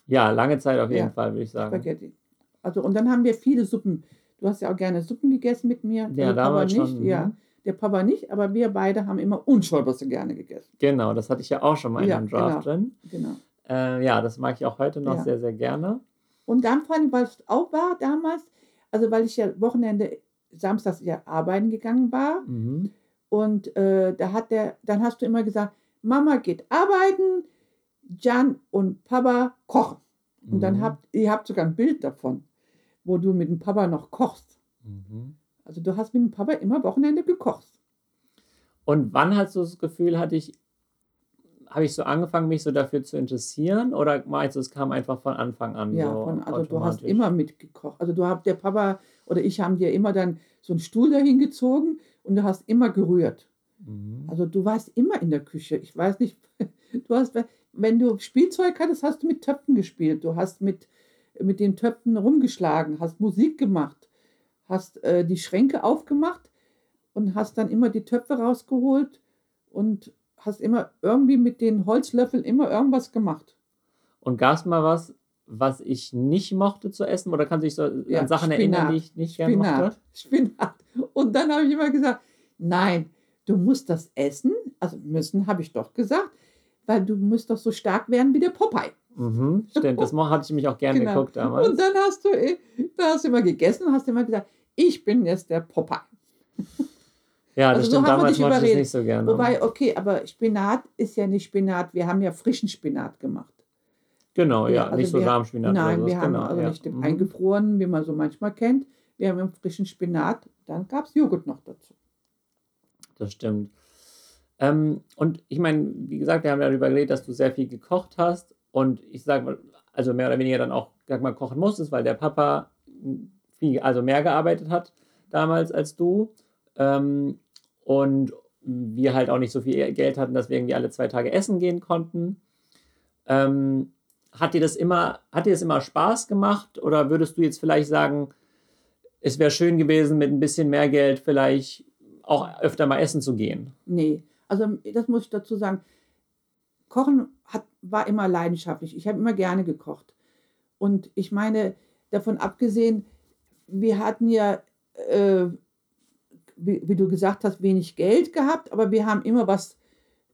Ja, lange Zeit auf jeden Ja, Fall, würde ich sagen. Spaghetti. Also, und dann haben wir viele Suppen. Du hast ja auch gerne Suppen gegessen mit mir. Ja, der Papa nicht. schon, Ja, mhm. der Papa nicht, aber wir beide haben immer Unscholberse gerne gegessen. Genau, das hatte ich ja auch schon mal Ja, in einem Draft drin. Genau. Äh, ja, das mag ich auch heute noch Ja. sehr, sehr gerne. Und dann vor allem, weil es auch war damals, also weil ich ja Wochenende, samstags ja arbeiten gegangen war. Mhm. Und äh, da hat der, dann hast du immer gesagt, Mama geht arbeiten, Jan und Papa kochen. Und dann Mhm. habt ihr habt sogar ein Bild davon, wo du mit dem Papa noch kochst. Mhm. Also du hast mit dem Papa immer Wochenende gekocht. Und wann hast du das Gefühl, hatte ich, habe ich so angefangen, mich so dafür zu interessieren? Oder meinst du, es kam einfach von Anfang an? Ja, so von, also du hast immer mitgekocht. Also du hast der Papa oder ich haben dir immer dann so einen Stuhl dahin gezogen und du hast immer gerührt. Mhm. Also du warst immer in der Küche. Ich weiß nicht, du hast, wenn du Spielzeug hattest, hast du mit Töpfen gespielt. Du hast mit, mit den Töpfen rumgeschlagen, hast Musik gemacht, hast äh, die Schränke aufgemacht und hast dann immer die Töpfe rausgeholt und hast immer irgendwie mit den Holzlöffeln immer irgendwas gemacht. Und gab es mal was, was ich nicht mochte zu essen? Oder kannst du dich so Ja, an Sachen Spinat. erinnern, die ich nicht gerne Spinat, mochte? Spinat. Und dann habe ich immer gesagt, nein, du musst das essen. Also müssen, habe ich doch gesagt, weil du musst doch so stark werden wie der Popeye. Mhm, stimmt, das hatte ich mich auch gerne Genau. geguckt damals. Und dann hast du, eh- da hast du immer gegessen und hast immer gesagt, ich bin jetzt der Popeye. ja, das also so stimmt, haben wir damals mochte ich es überredet. nicht so gerne. Wobei, okay, aber Spinat ist ja nicht Spinat. Wir haben ja frischen Spinat gemacht. genau, ja, also nicht so Rahmspinat Nein, oder wir so. haben genau, also ja. nicht den Mhm. eingefroren, wie man so manchmal kennt. Wir haben einen frischen Spinat. Dann gab es Joghurt noch dazu. Das stimmt. Ähm, und ich meine, wie gesagt, wir haben darüber geredet, dass du sehr viel gekocht hast und ich sage mal, also mehr oder weniger dann auch, sag mal, kochen musstest, weil der Papa viel, also mehr gearbeitet hat damals als du. Ähm, und wir halt auch nicht so viel Geld hatten, dass wir irgendwie alle zwei Tage essen gehen konnten. Ähm, hat dir das immer, hat dir das immer Spaß gemacht oder würdest du jetzt vielleicht sagen, es wäre schön gewesen, mit ein bisschen mehr Geld vielleicht auch öfter mal essen zu gehen? Nee, also das muss ich dazu sagen. Kochen hat, war immer leidenschaftlich. Ich habe immer gerne gekocht. Und ich meine, davon abgesehen, wir hatten ja, äh, wie, wie du gesagt hast, wenig Geld gehabt, aber wir haben immer was,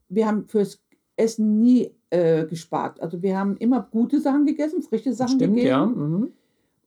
wir haben fürs Essen nie äh, gespart. Also wir haben immer gute Sachen gegessen, frische Sachen Stimmt, gegessen. ja. Mhm.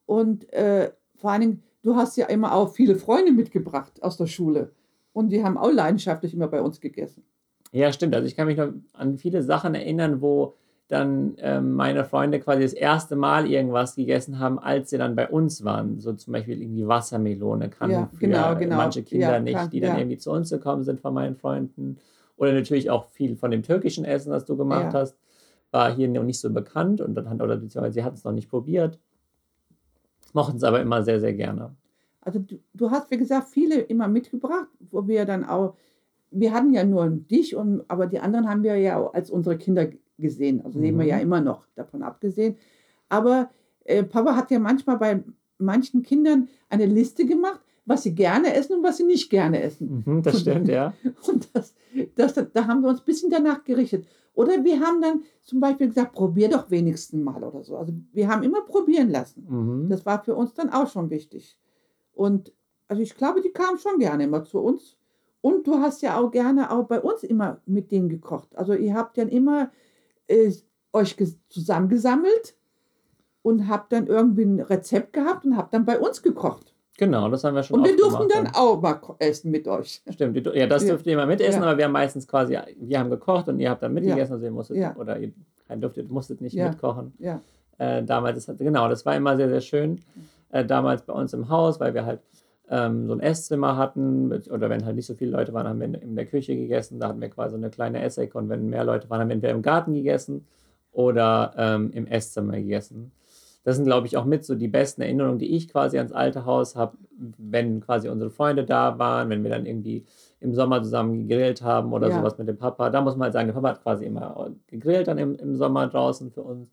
Und äh, vor allen Dingen, du hast ja immer auch viele Freunde mitgebracht aus der Schule. Und die haben auch leidenschaftlich immer bei uns gegessen. Ja, stimmt. Also ich kann mich noch an viele Sachen erinnern, wo dann ähm, meine Freunde quasi das erste Mal irgendwas gegessen haben, als sie dann bei uns waren. So zum Beispiel irgendwie Wassermelone kann Ja, für genau, genau. manche Kinder Ja, nicht, kann- die dann ja. irgendwie zu uns gekommen sind von meinen Freunden. Oder natürlich auch viel von dem türkischen Essen, das du gemacht hast, war hier noch nicht so bekannt und dann hat, oder beziehungsweise sie hatten es noch nicht probiert. Mochten es aber immer sehr, sehr gerne. Also du, du hast, wie gesagt, viele immer mitgebracht, wo wir dann auch, wir hatten ja nur dich, und, aber die anderen haben wir ja als unsere Kinder gesehen. Also leben wir Mhm. ja immer noch, davon abgesehen. Aber äh, Papa hat ja manchmal bei manchen Kindern eine Liste gemacht, was sie gerne essen und was sie nicht gerne essen. Mhm, das stimmt, ja. Und das, das, da haben wir uns ein bisschen danach gerichtet. Oder wir haben dann zum Beispiel gesagt, probier doch wenigstens mal oder so. Also wir haben immer probieren lassen. Mhm. Das war für uns dann auch schon wichtig. Und also ich glaube, die kamen schon gerne immer zu uns. Und du hast ja auch gerne auch bei uns immer mit denen gekocht. Also ihr habt dann immer äh, euch ges- zusammengesammelt und habt dann irgendwie ein Rezept gehabt und habt dann bei uns gekocht. Genau, das haben wir schon Und wir durften gemacht, dann ja. auch mal essen mit euch. Stimmt, ja, das Ja. dürft ihr immer mitessen, Ja. aber wir haben meistens quasi, wir haben gekocht und ihr habt dann mitgegessen, also ihr musstet, Ja. oder ihr dürftet, musstet nicht Ja. mitkochen. Ja, Äh, damals, genau, das war immer sehr, sehr schön. Äh, damals bei uns im Haus, weil wir halt ähm, so ein Esszimmer hatten, mit, oder wenn halt nicht so viele Leute waren, haben wir in, in der Küche gegessen, da hatten wir quasi eine kleine Essecke und wenn mehr Leute waren, haben wir entweder im Garten gegessen oder ähm, im Esszimmer gegessen. Das sind, glaube ich, auch mit so die besten Erinnerungen, die ich quasi ans alte Haus habe, wenn quasi unsere Freunde da waren, wenn wir dann irgendwie im Sommer zusammen gegrillt haben oder Ja. sowas mit dem Papa. Da muss man halt sagen, der Papa hat quasi immer gegrillt dann im, im Sommer draußen für uns.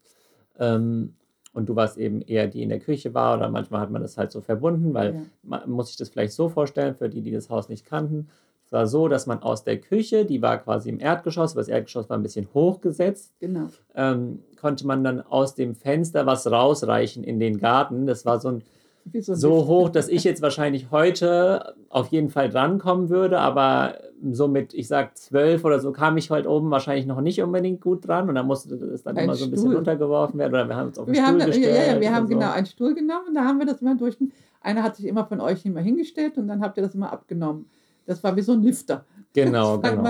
Ähm, und du warst eben eher die in der Küche war oder manchmal hat man das halt so verbunden, weil Ja. man muss sich das vielleicht so vorstellen, für die, die das Haus nicht kannten. Es war so, dass man aus der Küche, die war quasi im Erdgeschoss, aber das Erdgeschoss war ein bisschen hochgesetzt, genau. ähm, konnte man dann aus dem Fenster was rausreichen in den Garten. Das war so ein so, so hoch, dass ich jetzt wahrscheinlich heute auf jeden Fall drankommen würde, aber so mit, ich sag zwölf oder so, kam ich heute oben wahrscheinlich noch nicht unbedingt gut dran und dann musste das dann Ein immer so ein bisschen Stuhl. runtergeworfen werden oder wir haben uns auf den Wir Stuhl haben, gestellt. ja, ja, wir haben so. genau einen Stuhl genommen und da haben wir das immer durch. Einer hat sich immer von euch immer hingestellt und dann habt ihr das immer abgenommen. Das war wie so ein Lifter. Genau, Das genau.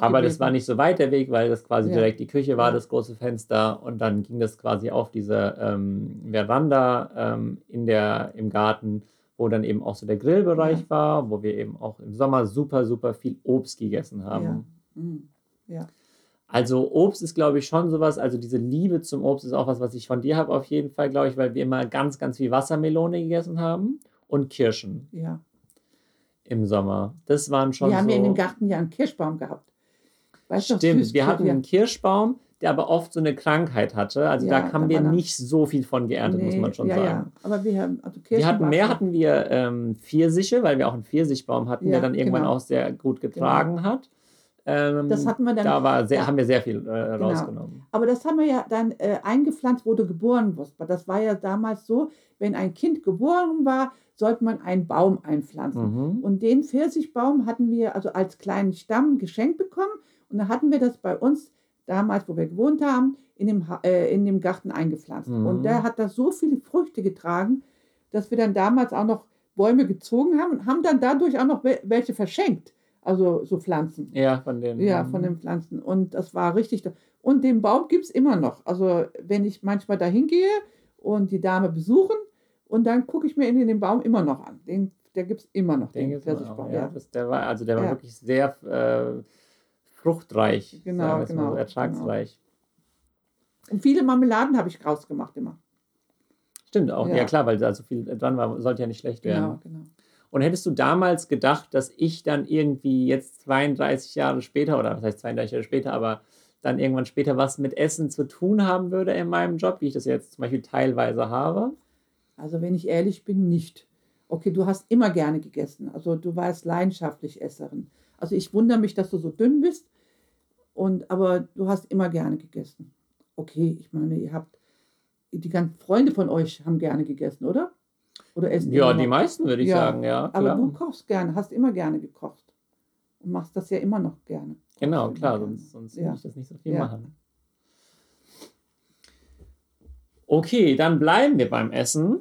Aber das gewesen. war nicht so weit der Weg, weil das quasi Ja. direkt die Küche war, das große Fenster. Und dann ging das quasi auf diese ähm, Veranda ähm, in der, im Garten, wo dann eben auch so der Grillbereich Ja. war, wo wir eben auch im Sommer super, super viel Obst gegessen haben. Ja. Mhm. ja. Also Obst ist, glaube ich, schon sowas, also diese Liebe zum Obst ist auch was, was ich von dir habe auf jeden Fall, glaube ich, weil wir immer ganz, ganz viel Wassermelone gegessen haben und Kirschen ja. Im Sommer. Das waren schon Wir haben so... ja in dem Garten ja einen Kirschbaum gehabt. Weißt du, Stimmt, süß- wir hatten einen Kirschbaum, der aber oft so eine Krankheit hatte. Also Ja, da haben wir nicht so viel von geerntet, muss Nee, man schon ja, sagen. Ja, aber wir haben, also Wir hatten mehr, hatten wir ähm, Pfirsiche, weil wir auch einen Pfirsichbaum hatten, der Ja, dann irgendwann genau. auch sehr gut getragen hat. Ähm, Das hatten wir dann- Da war sehr, ja. haben wir sehr viel äh, Genau. rausgenommen. Aber das haben wir ja dann äh, eingepflanzt, wo du geboren wirst. Das war ja damals so, wenn ein Kind geboren war, sollte man einen Baum einpflanzen. Mhm. Und den Pfirsichbaum hatten wir also als kleinen Stamm geschenkt bekommen. Und dann hatten wir das bei uns damals, wo wir gewohnt haben, in dem, äh, in dem Garten eingepflanzt. Mhm. Und der hat da so viele Früchte getragen, dass wir dann damals auch noch Bäume gezogen haben und haben dann dadurch auch noch wel- welche verschenkt. Also so Pflanzen. Ja, von den. Ja, von den Pflanzen. Und das war richtig. Und den Baum gibt es immer noch. Also wenn ich manchmal dahin gehe und die Dame besuchen, und dann gucke ich mir in den Baum immer noch an. Den, der gibt es immer noch, Den den Pfirsichbaum. ja. Ja. Das, der war, also der war Ja. wirklich sehr äh, fruchtreich, Genau, es mal so, genau, ertragsreich. Und viele Marmeladen habe ich rausgemacht immer. Stimmt auch, ja. Ja. klar, weil da so viel dran war, sollte ja nicht schlecht werden. Genau, genau. Und hättest du damals gedacht, dass ich dann irgendwie jetzt 32 Jahre später, oder was heißt 32 Jahre später, aber dann irgendwann später was mit Essen zu tun haben würde in meinem Job, wie ich das jetzt zum Beispiel teilweise habe? Also wenn ich ehrlich bin, nicht. Okay, du hast immer gerne gegessen. Also du warst leidenschaftlich Esserin. Also ich wundere mich, dass du so dünn bist. Und, aber du hast immer gerne gegessen. Okay, ich meine, ihr habt, die ganzen Freunde von euch haben gerne gegessen, oder? Oder essen Ja, die meisten würde ich Ja, sagen, ja. Aber Klar. du kochst gerne, hast immer gerne gekocht. Und machst das ja immer noch gerne. Genau, klar, gerne. sonst, sonst würde ich das nicht so viel machen. Okay, dann bleiben wir beim Essen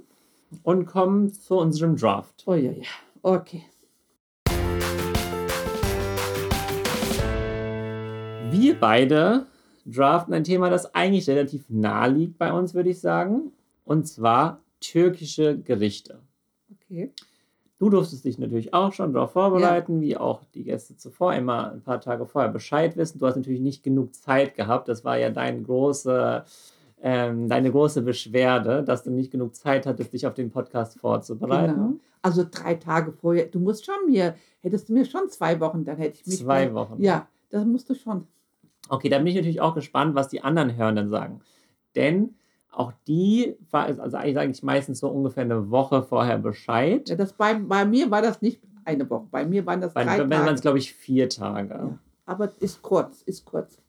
und kommen zu unserem Draft. Oh ja, ja. Okay. Wir beide draften ein Thema, das eigentlich relativ nah liegt bei uns, würde ich sagen. Und zwar türkische Gerichte. Okay. Du durftest dich natürlich auch schon darauf vorbereiten, wie auch die Gäste zuvor, immer ein paar Tage vorher Bescheid wissen. Du hast natürlich nicht genug Zeit gehabt. Das war ja dein große, ähm, deine große Beschwerde, dass du nicht genug Zeit hattest, dich auf den Podcast vorzubereiten. Genau. Also drei Tage vorher. Du musst schon mir, hättest du mir schon zwei Wochen, dann hätte ich mich. Zwei gleich- Wochen. Ja, das musst du schon. Okay, da bin ich natürlich auch gespannt, was die anderen Hörenden sagen. Denn auch die, war- also eigentlich sage ich meistens so ungefähr eine Woche vorher Bescheid. Ja, das bei, bei mir war das nicht eine Woche. Bei mir waren das Bei, drei bei waren es, Tage. glaube ich, vier Tage. Ja. Aber ist kurz, ist kurz.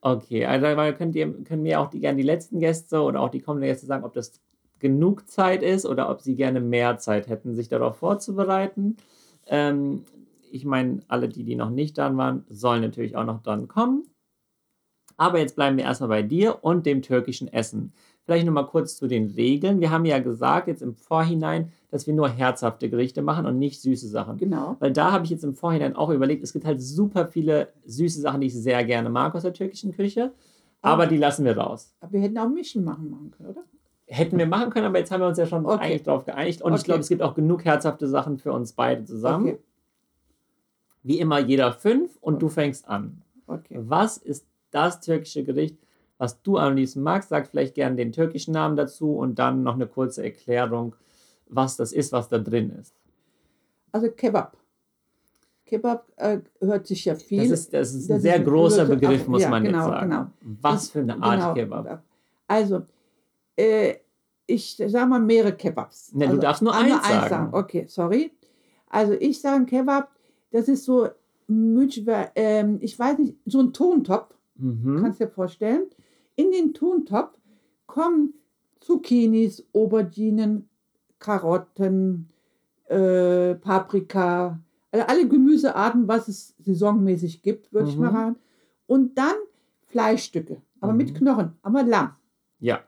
Okay, also könnt ihr, können mir auch die, gerne die letzten Gäste oder auch die kommenden Gäste sagen, ob das genug Zeit ist oder ob sie gerne mehr Zeit hätten, sich darauf vorzubereiten. Ähm, ich meine, alle die, die noch nicht dran waren, sollen natürlich auch noch dran kommen. Aber jetzt bleiben wir erstmal bei dir und dem türkischen Essen. Vielleicht nochmal kurz zu den Regeln. Wir haben ja gesagt jetzt im Vorhinein, dass wir nur herzhafte Gerichte machen und nicht süße Sachen. Genau. Weil da habe ich jetzt im Vorhinein auch überlegt, es gibt halt super viele süße Sachen, die ich sehr gerne mag aus der türkischen Küche. Aber die lassen wir raus. Aber wir hätten auch Mischen machen, machen können, oder? Hätten wir machen können, aber jetzt haben wir uns ja schon Okay. eigentlich drauf geeinigt. Und ich Okay. glaube, es gibt auch genug herzhafte Sachen für uns beide zusammen. Okay. Wie immer jeder fünf und du fängst an. Okay. Was ist das türkische Gericht, was du am liebsten magst? Sag vielleicht gerne den türkischen Namen dazu und dann noch eine kurze Erklärung, was das ist, was da drin ist. Also Kebab. Kebab äh, hört sich ja viel. Das ist, das ist ein das sehr ist- großer das- Begriff, muss ja, man genau, jetzt sagen. genau. Was für eine Art genau. Kebab? Also, äh, ich sage mal mehrere Kebabs. Du also, darfst nur ah, eins sagen. Okay, sorry. Also ich sage Kebab, das ist so, ähm, ich weiß nicht, so ein Tontopf, Mhm. kannst du dir vorstellen. In den Tontopf kommen Zucchinis, Auberginen, Karotten, äh, Paprika, also alle Gemüsearten, was es saisonmäßig gibt, würde ich Mhm. mal sagen. Und dann Fleischstücke, aber mit Mhm. Knochen, aber Lamm. Ja,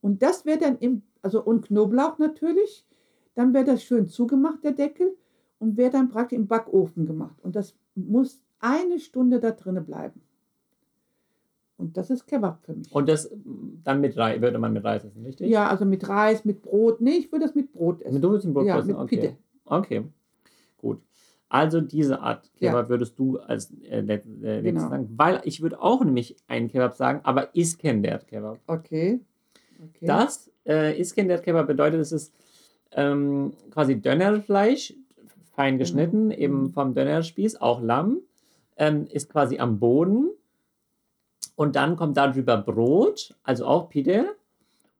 Und das wird dann im, also und Knoblauch natürlich, dann wird das schön zugemacht, der Deckel, und wird dann praktisch im Backofen gemacht. Und das muss eine Stunde da drinnen bleiben. Und das ist Kebab für mich. und das dann mit Reis, würde man mit Reis essen, richtig? ja, also mit Reis, mit Brot. Nee, ich würde das mit Brot essen. Mit du willst ein Brot ja, essen? mit okay. Pide. Okay, gut. Also diese Art Ja. Kebab würdest du als äh, äh, Genau. sagen, weil ich würde auch nämlich einen Kebab sagen, aber Iskender Kebab. Okay. okay. Das äh, Iskender Kebab bedeutet, es ist ähm, quasi Dönerfleisch, fein geschnitten, eben Mhm. vom Dönerspieß, auch Lamm, ähm, ist quasi am Boden. Und dann kommt darüber Brot, also auch Pide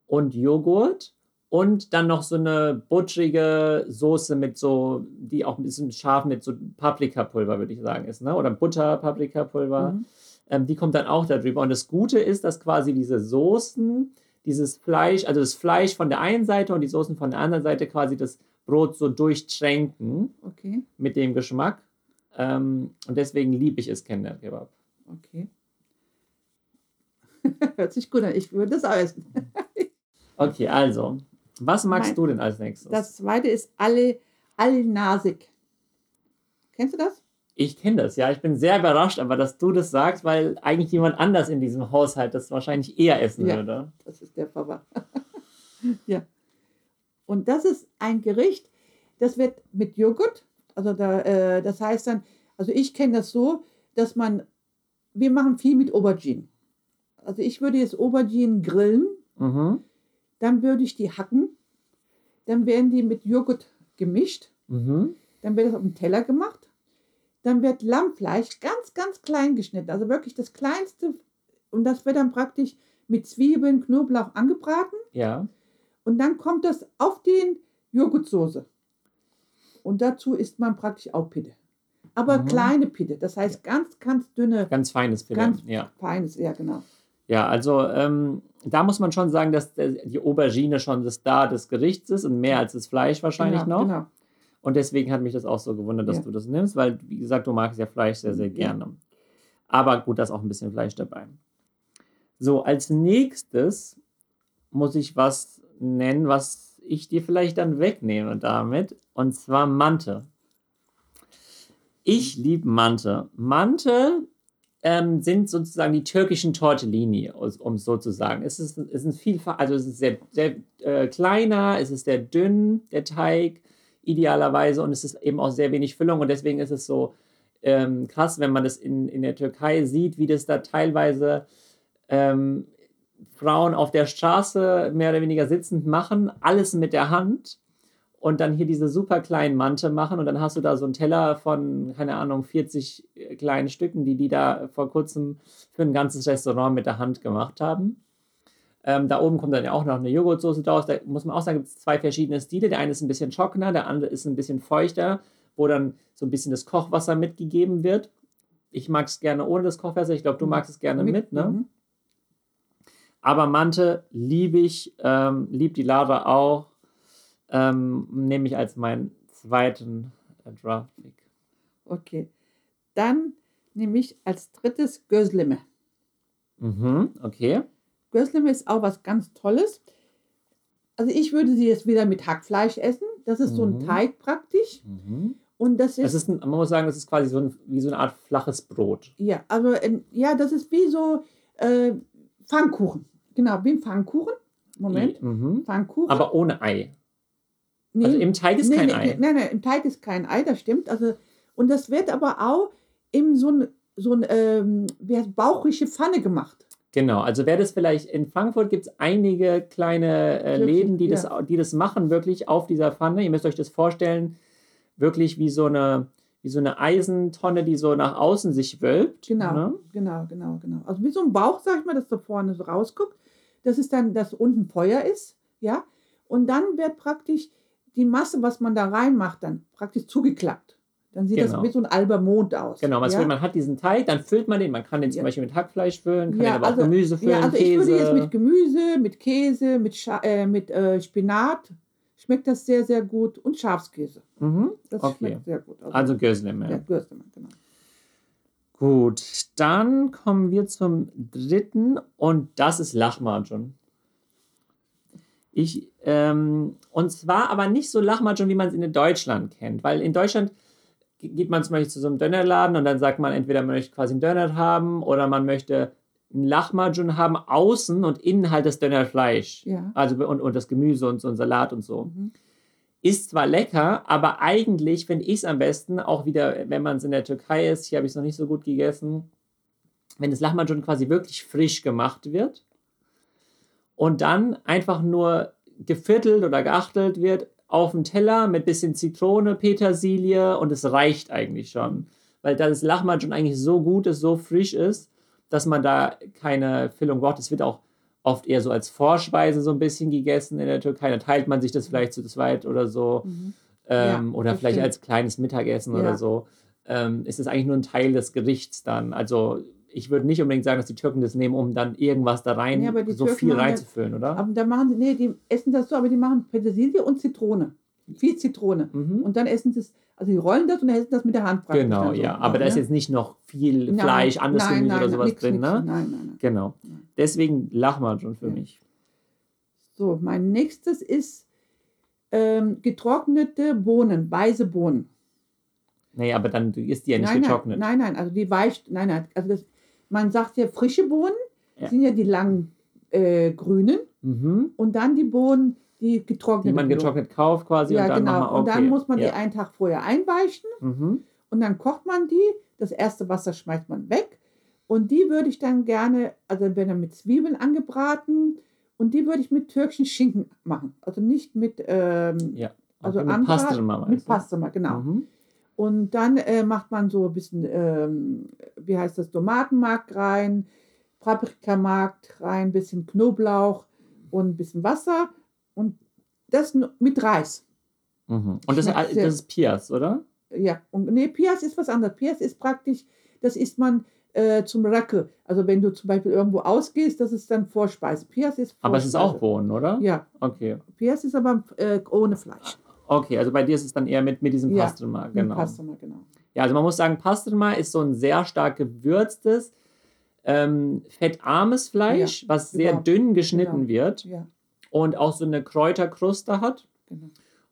und Joghurt und dann noch so eine buttrige Soße mit so, die auch ein bisschen scharf mit so Paprikapulver, würde ich sagen, ist, ne? Oder Butter, Paprikapulver. Mhm. Ähm, die kommt dann auch darüber. Und das Gute ist, dass quasi diese Soßen, dieses Fleisch, also das Fleisch von der einen Seite und die Soßen von der anderen Seite quasi das Brot so durchtränken Okay. mit dem Geschmack. Ähm, und deswegen liebe ich Iskender Kebab. Okay. Hört sich gut an. Ich würde das auch essen. Okay, also, was magst Mein- du denn als nächstes? Das zweite ist alle, Al-Nasik. Kennst du das? ich kenne das, ja. Ich bin sehr überrascht, aber dass du das sagst, weil eigentlich jemand anders in diesem Haushalt das wahrscheinlich eher essen Ja. würde. Das ist der Papa. ja. Und das ist ein Gericht, das wird mit Joghurt, also da, äh, das heißt dann, also ich kenne das so, dass man, wir machen viel mit Auberginen. Also ich würde jetzt Auberginen grillen, Mhm. dann würde ich die hacken, dann werden die mit Joghurt gemischt, Mhm. dann wird das auf den Teller gemacht, dann wird Lammfleisch ganz, ganz klein geschnitten, also wirklich das kleinste und das wird dann praktisch mit Zwiebeln, Knoblauch angebraten Ja. und dann kommt das auf den Joghurtsoße. Und dazu isst man praktisch auch Pide. Aber Mhm. kleine Pide, das heißt ganz, ganz dünne, Ganz feines Filet. Ganz- ja. feines, ja genau. Ja, also ähm, da muss man schon sagen, dass der, die Aubergine schon das Star des Gerichts ist und mehr als das Fleisch wahrscheinlich genau, noch. Genau. Und deswegen hat mich das auch so gewundert, dass Ja. du das nimmst, weil, wie gesagt, du magst ja Fleisch sehr, sehr Ja. gerne. Aber gut, da ist auch ein bisschen Fleisch dabei. So, als nächstes muss ich was nennen, was ich dir vielleicht dann wegnehme damit. Und zwar Mante. Ich liebe Mante. Mante ähm, sind sozusagen die türkischen Tortellini, um es so zu sagen. Es ist, es ist vielfach, also es ist sehr, sehr äh, kleiner, es ist sehr dünn, der Teig, idealerweise, und es ist eben auch sehr wenig Füllung und deswegen ist es so ähm, krass, wenn man das in, in der Türkei sieht, wie das da teilweise ähm, Frauen auf der Straße mehr oder weniger sitzend machen, alles mit der Hand und dann hier diese super kleinen Mante machen und dann hast du da so einen Teller von, keine Ahnung, 40 kleinen Stücken, die die da vor kurzem für ein ganzes Restaurant mit der Hand gemacht haben. Ähm, da oben kommt dann ja auch noch eine Joghurtsoße draus. Da muss man auch sagen, gibt es zwei verschiedene Stile. Der eine ist ein bisschen trockener, der andere ist ein bisschen feuchter, wo dann so ein bisschen das Kochwasser mitgegeben wird. Ich mag es gerne ohne das Kochwasser. Ich glaube, du magst es gerne mit, ne? mhm. Aber Mante liebe ich, ähm, liebt die Lara auch. Ähm, nehme ich als meinen zweiten äh, Draft-Pick. Okay. Dann nehme ich als drittes Gözleme. Mhm, okay. Gözleme ist auch was ganz Tolles. Also ich würde sie jetzt wieder mit Hackfleisch essen. Das ist so ein Mhm. Teig praktisch. Und das ist, Das ist ein, man muss sagen, das ist quasi so ein, wie so eine Art flaches Brot. ja, also ja, das ist wie so äh, Pfannkuchen. Genau, wie ein Pfannkuchen. Moment, Mhm. Pfannkuchen. Aber ohne Ei. Nee, Also im Teig ist nee, kein nee, Ei. Nein, nein, im Teig ist kein Ei, das stimmt. Also, und das wird aber auch in so ein, so ein ähm, wie heißt, bauchige Pfanne gemacht. Genau, also wer das vielleicht in Frankfurt gibt es einige kleine äh, Läden, die, das, ja. die das machen, wirklich auf dieser Pfanne. Ihr müsst euch das vorstellen, wirklich wie so eine, wie so eine Eisentonne, die so nach außen sich wölbt. Genau, Ne? genau, genau, genau. Also wie so ein Bauch, sag ich mal, das da vorne so rausguckt. Das ist dann, dass unten Feuer ist, ja. Und dann wird praktisch die Masse, was man da reinmacht, dann praktisch zugeklappt. Dann sieht Genau. das wie so ein alber Mond aus. Genau, man, ja? man hat diesen Teig, dann füllt man den. Man kann den zum Ja. Beispiel mit Hackfleisch füllen, kann Ja, den aber also- auch Gemüse füllen, Ja, also ich Käse. würde jetzt mit Gemüse, mit Käse, mit, Scha äh, mit äh, Spinat, schmeckt das sehr, sehr gut. Und Schafskäse. mhm. Das Okay. schmeckt sehr gut. Also Gözleme. ja, Würstchen, genau. Gut, dann kommen wir zum dritten und das ist Lahmacun. Ich, ähm, und zwar aber nicht so Lahmacun, wie man es in Deutschland kennt, weil in Deutschland ge- geht man zum Beispiel zu so einem Dönerladen und dann sagt man entweder man möchte quasi einen Döner haben oder man möchte einen Lahmacun haben, außen und innen halt das Dönerfleisch. Ja. Also und, und das Gemüse und so ein Salat und so. Mhm. Ist zwar lecker, aber eigentlich finde ich es am besten, auch wieder, wenn man es in der Türkei ist, hier habe ich es noch nicht so gut gegessen, wenn das Lahmacun quasi wirklich frisch gemacht wird und dann einfach nur geviertelt oder geachtelt wird auf dem Teller mit bisschen Zitrone, Petersilie und es reicht eigentlich schon. Weil das Lahmacun eigentlich so gut ist, so frisch ist, dass man da keine Füllung braucht. Es wird auch oft eher so als Vorspeise so ein bisschen gegessen in der Türkei. Da teilt man sich das vielleicht zu zweit oder so. Mhm. Ähm, Ja, oder vielleicht stimmt. als kleines Mittagessen Ja. oder so. Ähm, ist es eigentlich nur ein Teil des Gerichts dann. Also ich würde nicht unbedingt sagen, dass die Türken das nehmen, um dann irgendwas da rein, Nee, aber die so Türken viel das- reinzufüllen, oder? Aber da machen sie, nee, die essen das so, aber die machen Petersilie und Zitrone. Viel Zitrone. Mhm. Und dann essen sie es, also die rollen das und dann essen das mit der Hand praktisch. Genau, dann so. ja. Aber da ist ja. jetzt nicht noch viel Nein, Fleisch, anderes nein, Gemüse nein, oder sowas nix, drin, nix, ne? Nein, nein, nein. Genau. Deswegen Lahmacun für Ja. mich. So, mein nächstes ist ähm, getrocknete Bohnen, weiße Bohnen. Nee, aber dann ist die ja nicht nein, getrocknet. Nein, nein, also die weich, nein, nein, also das, man sagt ja frische Bohnen, Ja. sind ja die langen äh, grünen Mhm. und dann die Bohnen, die getrocknet Die man getrocknet kauft quasi Ja, und dann genau. okay. Und dann muss man ja. die einen Tag vorher einweichen Mhm. und dann kocht man die. Das erste Wasser schmeißt man weg. Und die würde ich dann gerne, also wenn dann mit Zwiebeln angebraten und die würde ich mit türkischen Schinken machen. Also nicht mit, ähm, Ja. also mit meinst Mit? Pastrama, genau. Mhm. Und dann äh, macht man so ein bisschen, ähm, wie heißt das, Tomatenmark rein, Paprikamark rein, ein bisschen Knoblauch und ein bisschen Wasser und das nur mit Reis. Mhm. Und das, das ist Pias, oder? Ja, und nee, Pias ist was anderes. Pias ist praktisch, das isst man äh, zum Racke. Also wenn du zum Beispiel irgendwo ausgehst, das ist dann Vorspeise. Pias ist Vorspeise. Aber es ist auch Bohnen, oder? Ja, Okay. Pias ist aber äh, ohne Fleisch. Okay, also bei dir ist es dann eher mit, mit diesem Ja, Pastrama, Mit genau. Pastrama, genau. Ja, also man muss sagen, Pastrama ist so ein sehr stark gewürztes, ähm, fettarmes Fleisch, was sehr genau. dünn geschnitten Genau. wird Ja, und auch so eine Kräuterkruste hat. genau.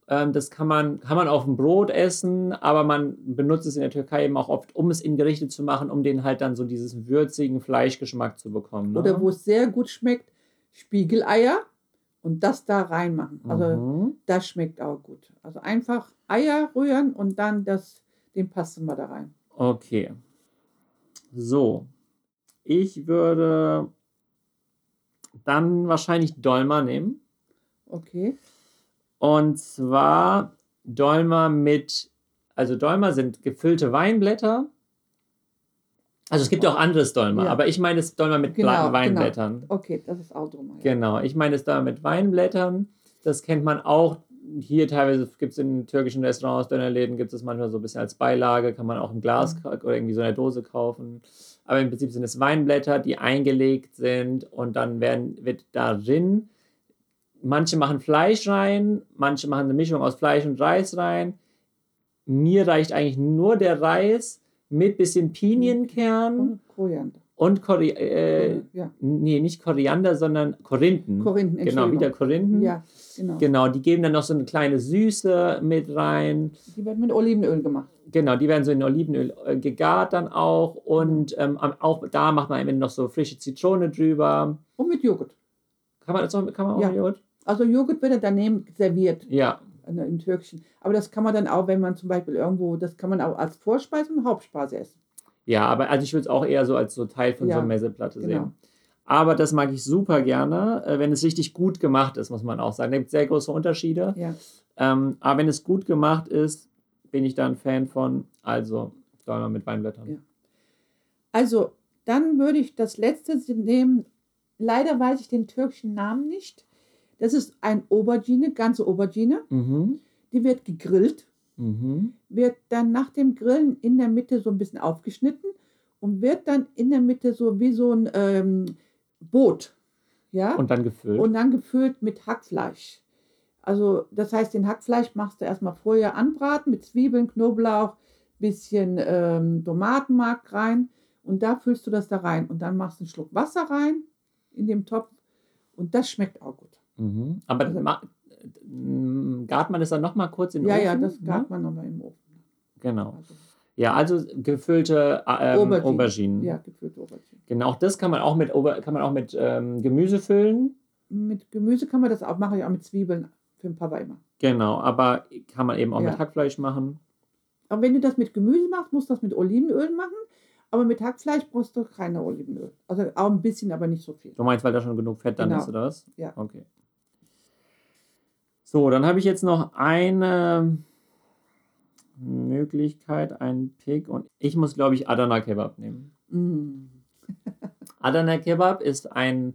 Ähm, das kann man, kann man auf dem Brot essen, aber man benutzt es in der Türkei eben auch oft, um es in Gerichte zu machen, um den halt dann so dieses würzigen Fleischgeschmack zu bekommen. Ne? Oder wo es sehr gut schmeckt, Spiegeleier und das da reinmachen. Also Mhm. das schmeckt auch gut. Also einfach Eier rühren und dann das, den Pastrama da rein. Okay. So. Ich würde dann wahrscheinlich Dolma nehmen. Okay. Und zwar Dolma mit, also Dolma sind gefüllte Weinblätter. Also es gibt ja auch anderes Dolma, Ja. aber ich meine das Dolma mit Genau, genau. Weinblättern. Okay, das ist auch drum. Genau, ich meine das Dolma mit Weinblättern. Das kennt man auch. Hier teilweise gibt es in türkischen Restaurants, Dönerläden gibt es manchmal so ein bisschen als Beilage, kann man auch im Glas Mhm. oder irgendwie so in der Dose kaufen. Aber im Prinzip sind es Weinblätter, die eingelegt sind und dann werden, wird darin, manche machen Fleisch rein, manche machen eine Mischung aus Fleisch und Reis rein. Mir reicht eigentlich nur der Reis mit bisschen Pinienkern Und Koriander. Und Kori äh, ja. nee, nicht Koriander, sondern Korinthen. Korinthen, Genau, wieder Korinthen. Ja, genau. Genau, die geben dann noch so eine kleine Süße mit rein. Die wird mit Olivenöl gemacht. Genau, die werden so in Olivenöl äh, gegart dann auch. Und ähm, auch da macht man am Ende noch so frische Zitrone drüber. Und mit Joghurt. Kann man das auch, kann man auch Ja. mit Joghurt? Also Joghurt wird ja daneben serviert Ja, im Türkischen. Aber das kann man dann auch, wenn man zum Beispiel irgendwo, das kann man auch als Vorspeise und Hauptspeise essen. ja, aber also ich würde es auch eher so als so Teil von so Ja, einer Messeplatte genau. sehen. Aber das mag ich super gerne, äh, wenn es richtig gut gemacht ist, muss man auch sagen. Da gibt es sehr große Unterschiede. Ja. Ähm, aber wenn es gut gemacht ist, bin ich da ein Fan von. Also, Dollar mit Weinblättern. Ja. Also, dann würde ich das letzte nehmen. Leider weiß ich den türkischen Namen nicht. Das ist ein Aubergine, ganze Aubergine. Mhm. Die wird gegrillt, Mhm. wird dann nach dem Grillen in der Mitte so ein bisschen aufgeschnitten und wird dann in der Mitte so wie so ein ähm, Boot. Ja? Und dann gefüllt. und dann gefüllt mit Hackfleisch. Also das heißt, den Hackfleisch machst du erstmal vorher anbraten mit Zwiebeln, Knoblauch, bisschen ähm, Tomatenmark rein und da füllst du das da rein und dann machst du einen Schluck Wasser rein in dem Topf und das schmeckt auch gut. Mhm. Aber Also- ma- m, gart man das dann nochmal kurz in den ja, Ofen? ja, das ne? gart man nochmal im Ofen. Genau. Also, Ja, also gefüllte ähm, Aubergine. Auberginen. ja, gefüllte Aubergine. Genau, auch das kann man auch mit, kann man auch mit ähm, Gemüse füllen. Mit Gemüse kann man das auch, mache ich auch mit Zwiebeln für den Papa immer. Genau, aber kann man eben auch Ja. mit Hackfleisch machen. Aber wenn du das mit Gemüse machst, musst du das mit Olivenöl machen. Aber mit Hackfleisch brauchst du keine Olivenöl. Also auch ein bisschen, aber nicht so viel. Du meinst, weil da schon genug Fett dann Genau. ist, oder was? Ja. Okay. So, dann habe ich jetzt noch eine Möglichkeit, einen Pick. Und ich muss, glaube ich, Adana Kebab nehmen. Mm. Adana Kebab ist ein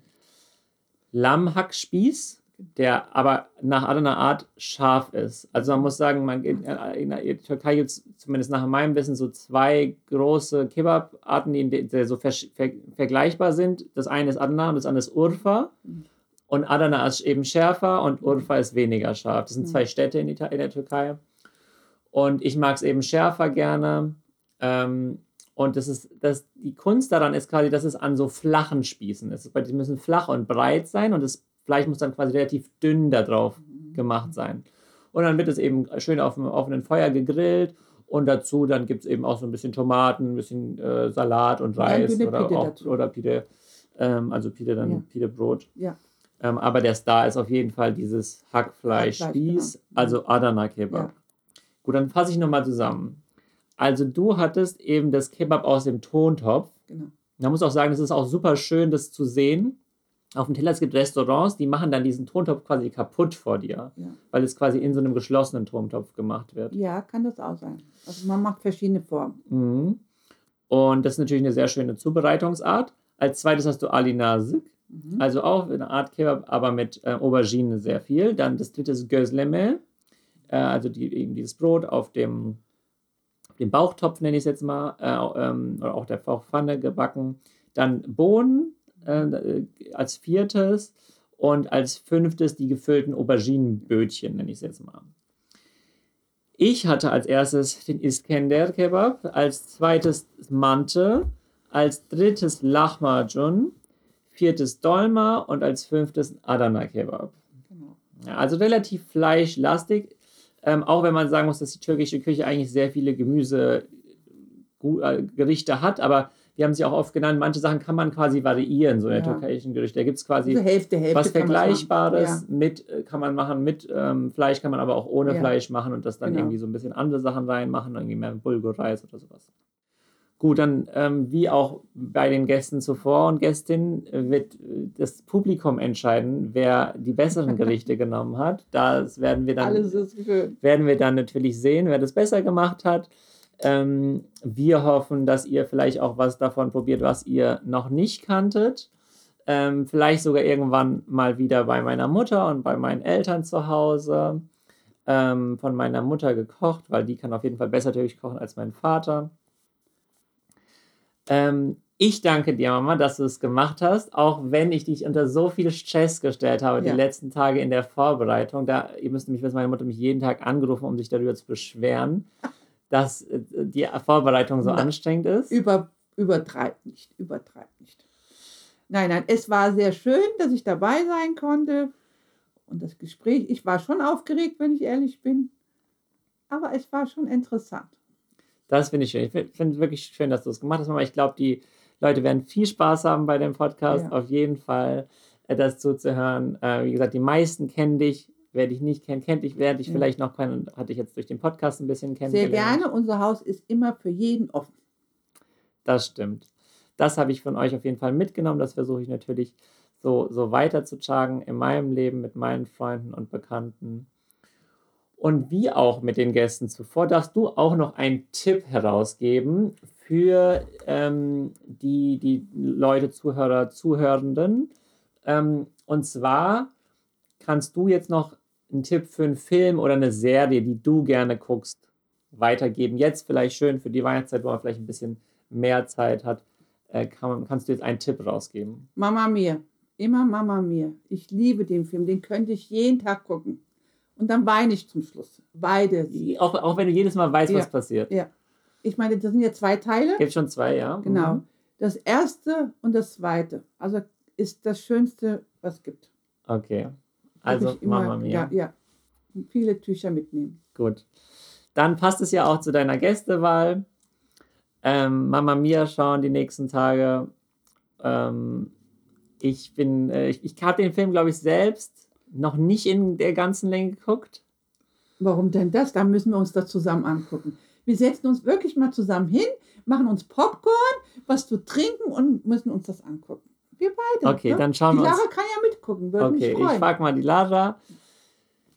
Lammhackspieß, der aber nach Adana Art scharf ist. Also man muss sagen, man, in, in der Türkei gibt es zumindest nach meinem Wissen so zwei große Kebab-Arten, die, die so ver ver vergleichbar sind. Das eine ist Adana und das andere ist Urfa. Und Adana ist eben schärfer und Urfa ist weniger scharf. Das sind zwei Städte in, Ita in der Türkei. Und ich mag es eben schärfer gerne. Ähm, und das ist, das, die Kunst daran ist quasi, dass es an so flachen Spießen ist. Die müssen flach und breit sein und das Fleisch muss dann quasi relativ dünn da drauf gemacht sein. Und dann wird es eben schön auf dem offenen Feuer gegrillt und dazu dann gibt es eben auch so ein bisschen Tomaten, ein bisschen äh, Salat und Reis dünne oder, Pide auch, oder Pide, ähm, also Pide dann Ja. Pide Brot. Ja. Ähm, aber der Star ist auf jeden Fall dieses Hackfleisch-Spieß, Hackfleisch, genau. also Adana Kebab. Ja. Gut, dann fasse ich nochmal zusammen. Also du hattest eben das Kebab aus dem Tontopf. Genau. Man muss auch sagen, es ist auch super schön, das zu sehen. Auf dem Teller, es gibt Restaurants, die machen dann diesen Tontopf quasi kaputt vor dir, Ja. weil es quasi in so einem geschlossenen Tontopf gemacht wird. ja, kann das auch sein. Also man macht verschiedene Formen. Mhm. Und das ist natürlich eine sehr schöne Zubereitungsart. Als zweites hast du Ali Nazik, Mhm. also auch eine Art Kebab, aber mit äh, Aubergine sehr viel. Dann das dritte ist Gözleme, äh, also die, eben dieses Brot auf dem, dem Bauchtopf, nenne ich es jetzt mal, äh, ähm, oder auch der Bauchpfanne gebacken. Dann Bohnen äh, als viertes und als fünftes die gefüllten Auberginenbötchen, nenne ich es jetzt mal. Ich hatte als erstes den Iskender Kebab, als zweites Mante, als drittes Lahmacun, viertes Dolma und als fünftes Adana Kebab. Genau. Ja, also relativ fleischlastig, ähm, auch wenn man sagen muss, dass die türkische Küche eigentlich sehr viele Gemüsegerichte äh, hat, aber wir haben sie auch oft genannt, manche Sachen kann man quasi variieren, so in der Ja. türkischen Gerichte. Da gibt es quasi Also Hälfte, Hälfte. was. Vergleichbares mit äh, kann man machen mit ähm, Fleisch, kann man aber auch ohne Ja. Fleisch machen und das dann Genau. irgendwie so ein bisschen andere Sachen reinmachen, irgendwie mehr Bulgurreis oder sowas. Gut, dann ähm, wie auch bei den Gästen zuvor und Gästinnen äh, wird äh, das Publikum entscheiden, wer die besseren Gerichte genommen hat. Das werden wir dann werden wir dann natürlich sehen, wer das besser gemacht hat. Ähm, wir hoffen, dass ihr vielleicht auch was davon probiert, was ihr noch nicht kanntet. Ähm, vielleicht sogar irgendwann mal wieder bei meiner Mutter und bei meinen Eltern zu Hause. Ähm, von meiner Mutter gekocht, weil die kann auf jeden Fall besser natürlich kochen als mein Vater. Ähm, ich danke dir, Mama, dass du es gemacht hast, auch wenn ich dich unter so viel Stress gestellt habe Ja. die letzten Tage in der Vorbereitung. Da, ihr müsst nämlich wissen, meine Mutter hat mich jeden Tag angerufen, um sich darüber zu beschweren, dass äh, die Vorbereitung so Na, anstrengend ist. Über, übertreib nicht, übertreib nicht. Nein, nein, es war sehr schön, dass ich dabei sein konnte. Und das Gespräch, ich war schon aufgeregt, wenn ich ehrlich bin. Aber es war schon interessant. Das finde ich schön. Ich finde es wirklich schön, dass du es gemacht hast, Mama. Ich glaube, die Leute werden viel Spaß haben bei dem Podcast. Ja. Auf jeden Fall äh, das zuzuhören. Äh, wie gesagt, die meisten kennen dich. Wer dich nicht kennt, kennt dich. Wer dich ja. vielleicht noch kennt, hatte ich jetzt durch den Podcast ein bisschen kennengelernt. Sehr gerne. Unser Haus ist immer für jeden offen. Das stimmt. Das habe ich von euch auf jeden Fall mitgenommen. Das versuche ich natürlich so, so weiter zu tragen in meinem Leben mit meinen Freunden und Bekannten. Und wie auch mit den Gästen zuvor, darfst du auch noch einen Tipp herausgeben für ähm, die, die Leute, Zuhörer, Zuhörenden. Ähm, und zwar kannst du jetzt noch einen Tipp für einen Film oder eine Serie, die du gerne guckst, weitergeben. Jetzt vielleicht schön für die Weihnachtszeit, wo man vielleicht ein bisschen mehr Zeit hat. Äh, kann, kannst du jetzt einen Tipp rausgeben? Mama Mia. Immer Mama Mia. Ich liebe den Film. Den könnte ich jeden Tag gucken. Und dann weine ich zum Schluss. Beide. Auch, auch wenn du jedes Mal weißt, ja. was passiert. Ja. Ich meine, das sind ja zwei Teile. Gibt schon zwei, ja. Genau. Mhm. Das erste und das zweite. Also ist das Schönste, was es gibt. Okay. Also immer, Mama Mia. Ja, ja. Viele Tücher mitnehmen. Gut. Dann passt es ja auch zu deiner Gästewahl. Ähm, Mama Mia schauen die nächsten Tage. Ähm, ich bin, äh, ich, ich habe den Film, glaube ich, selbst noch nicht in der ganzen Länge geguckt. Warum denn das? Da müssen wir uns das zusammen angucken. Wir setzen uns wirklich mal zusammen hin, machen uns Popcorn, was zu trinken und müssen uns das angucken. Wir beide. Okay, ne? dann schauen wir uns. Die Lara kann ja mitgucken, würde okay, ich frage mal die Lara.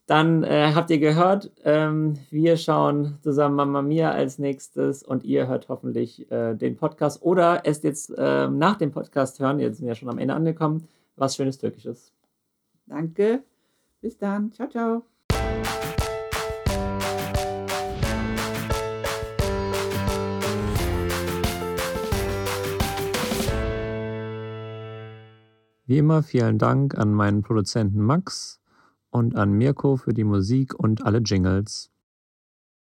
Dann äh, habt ihr gehört, ähm, wir schauen zusammen Mama Mia als nächstes und ihr hört hoffentlich äh, den Podcast oder es jetzt äh, nach dem Podcast hören, jetzt sind wir ja schon am Ende angekommen, was schönes Türkisches. Danke. Bis dann. Ciao, ciao. Wie immer vielen Dank an meinen Produzenten Max und an Mirko für die Musik und alle Jingles.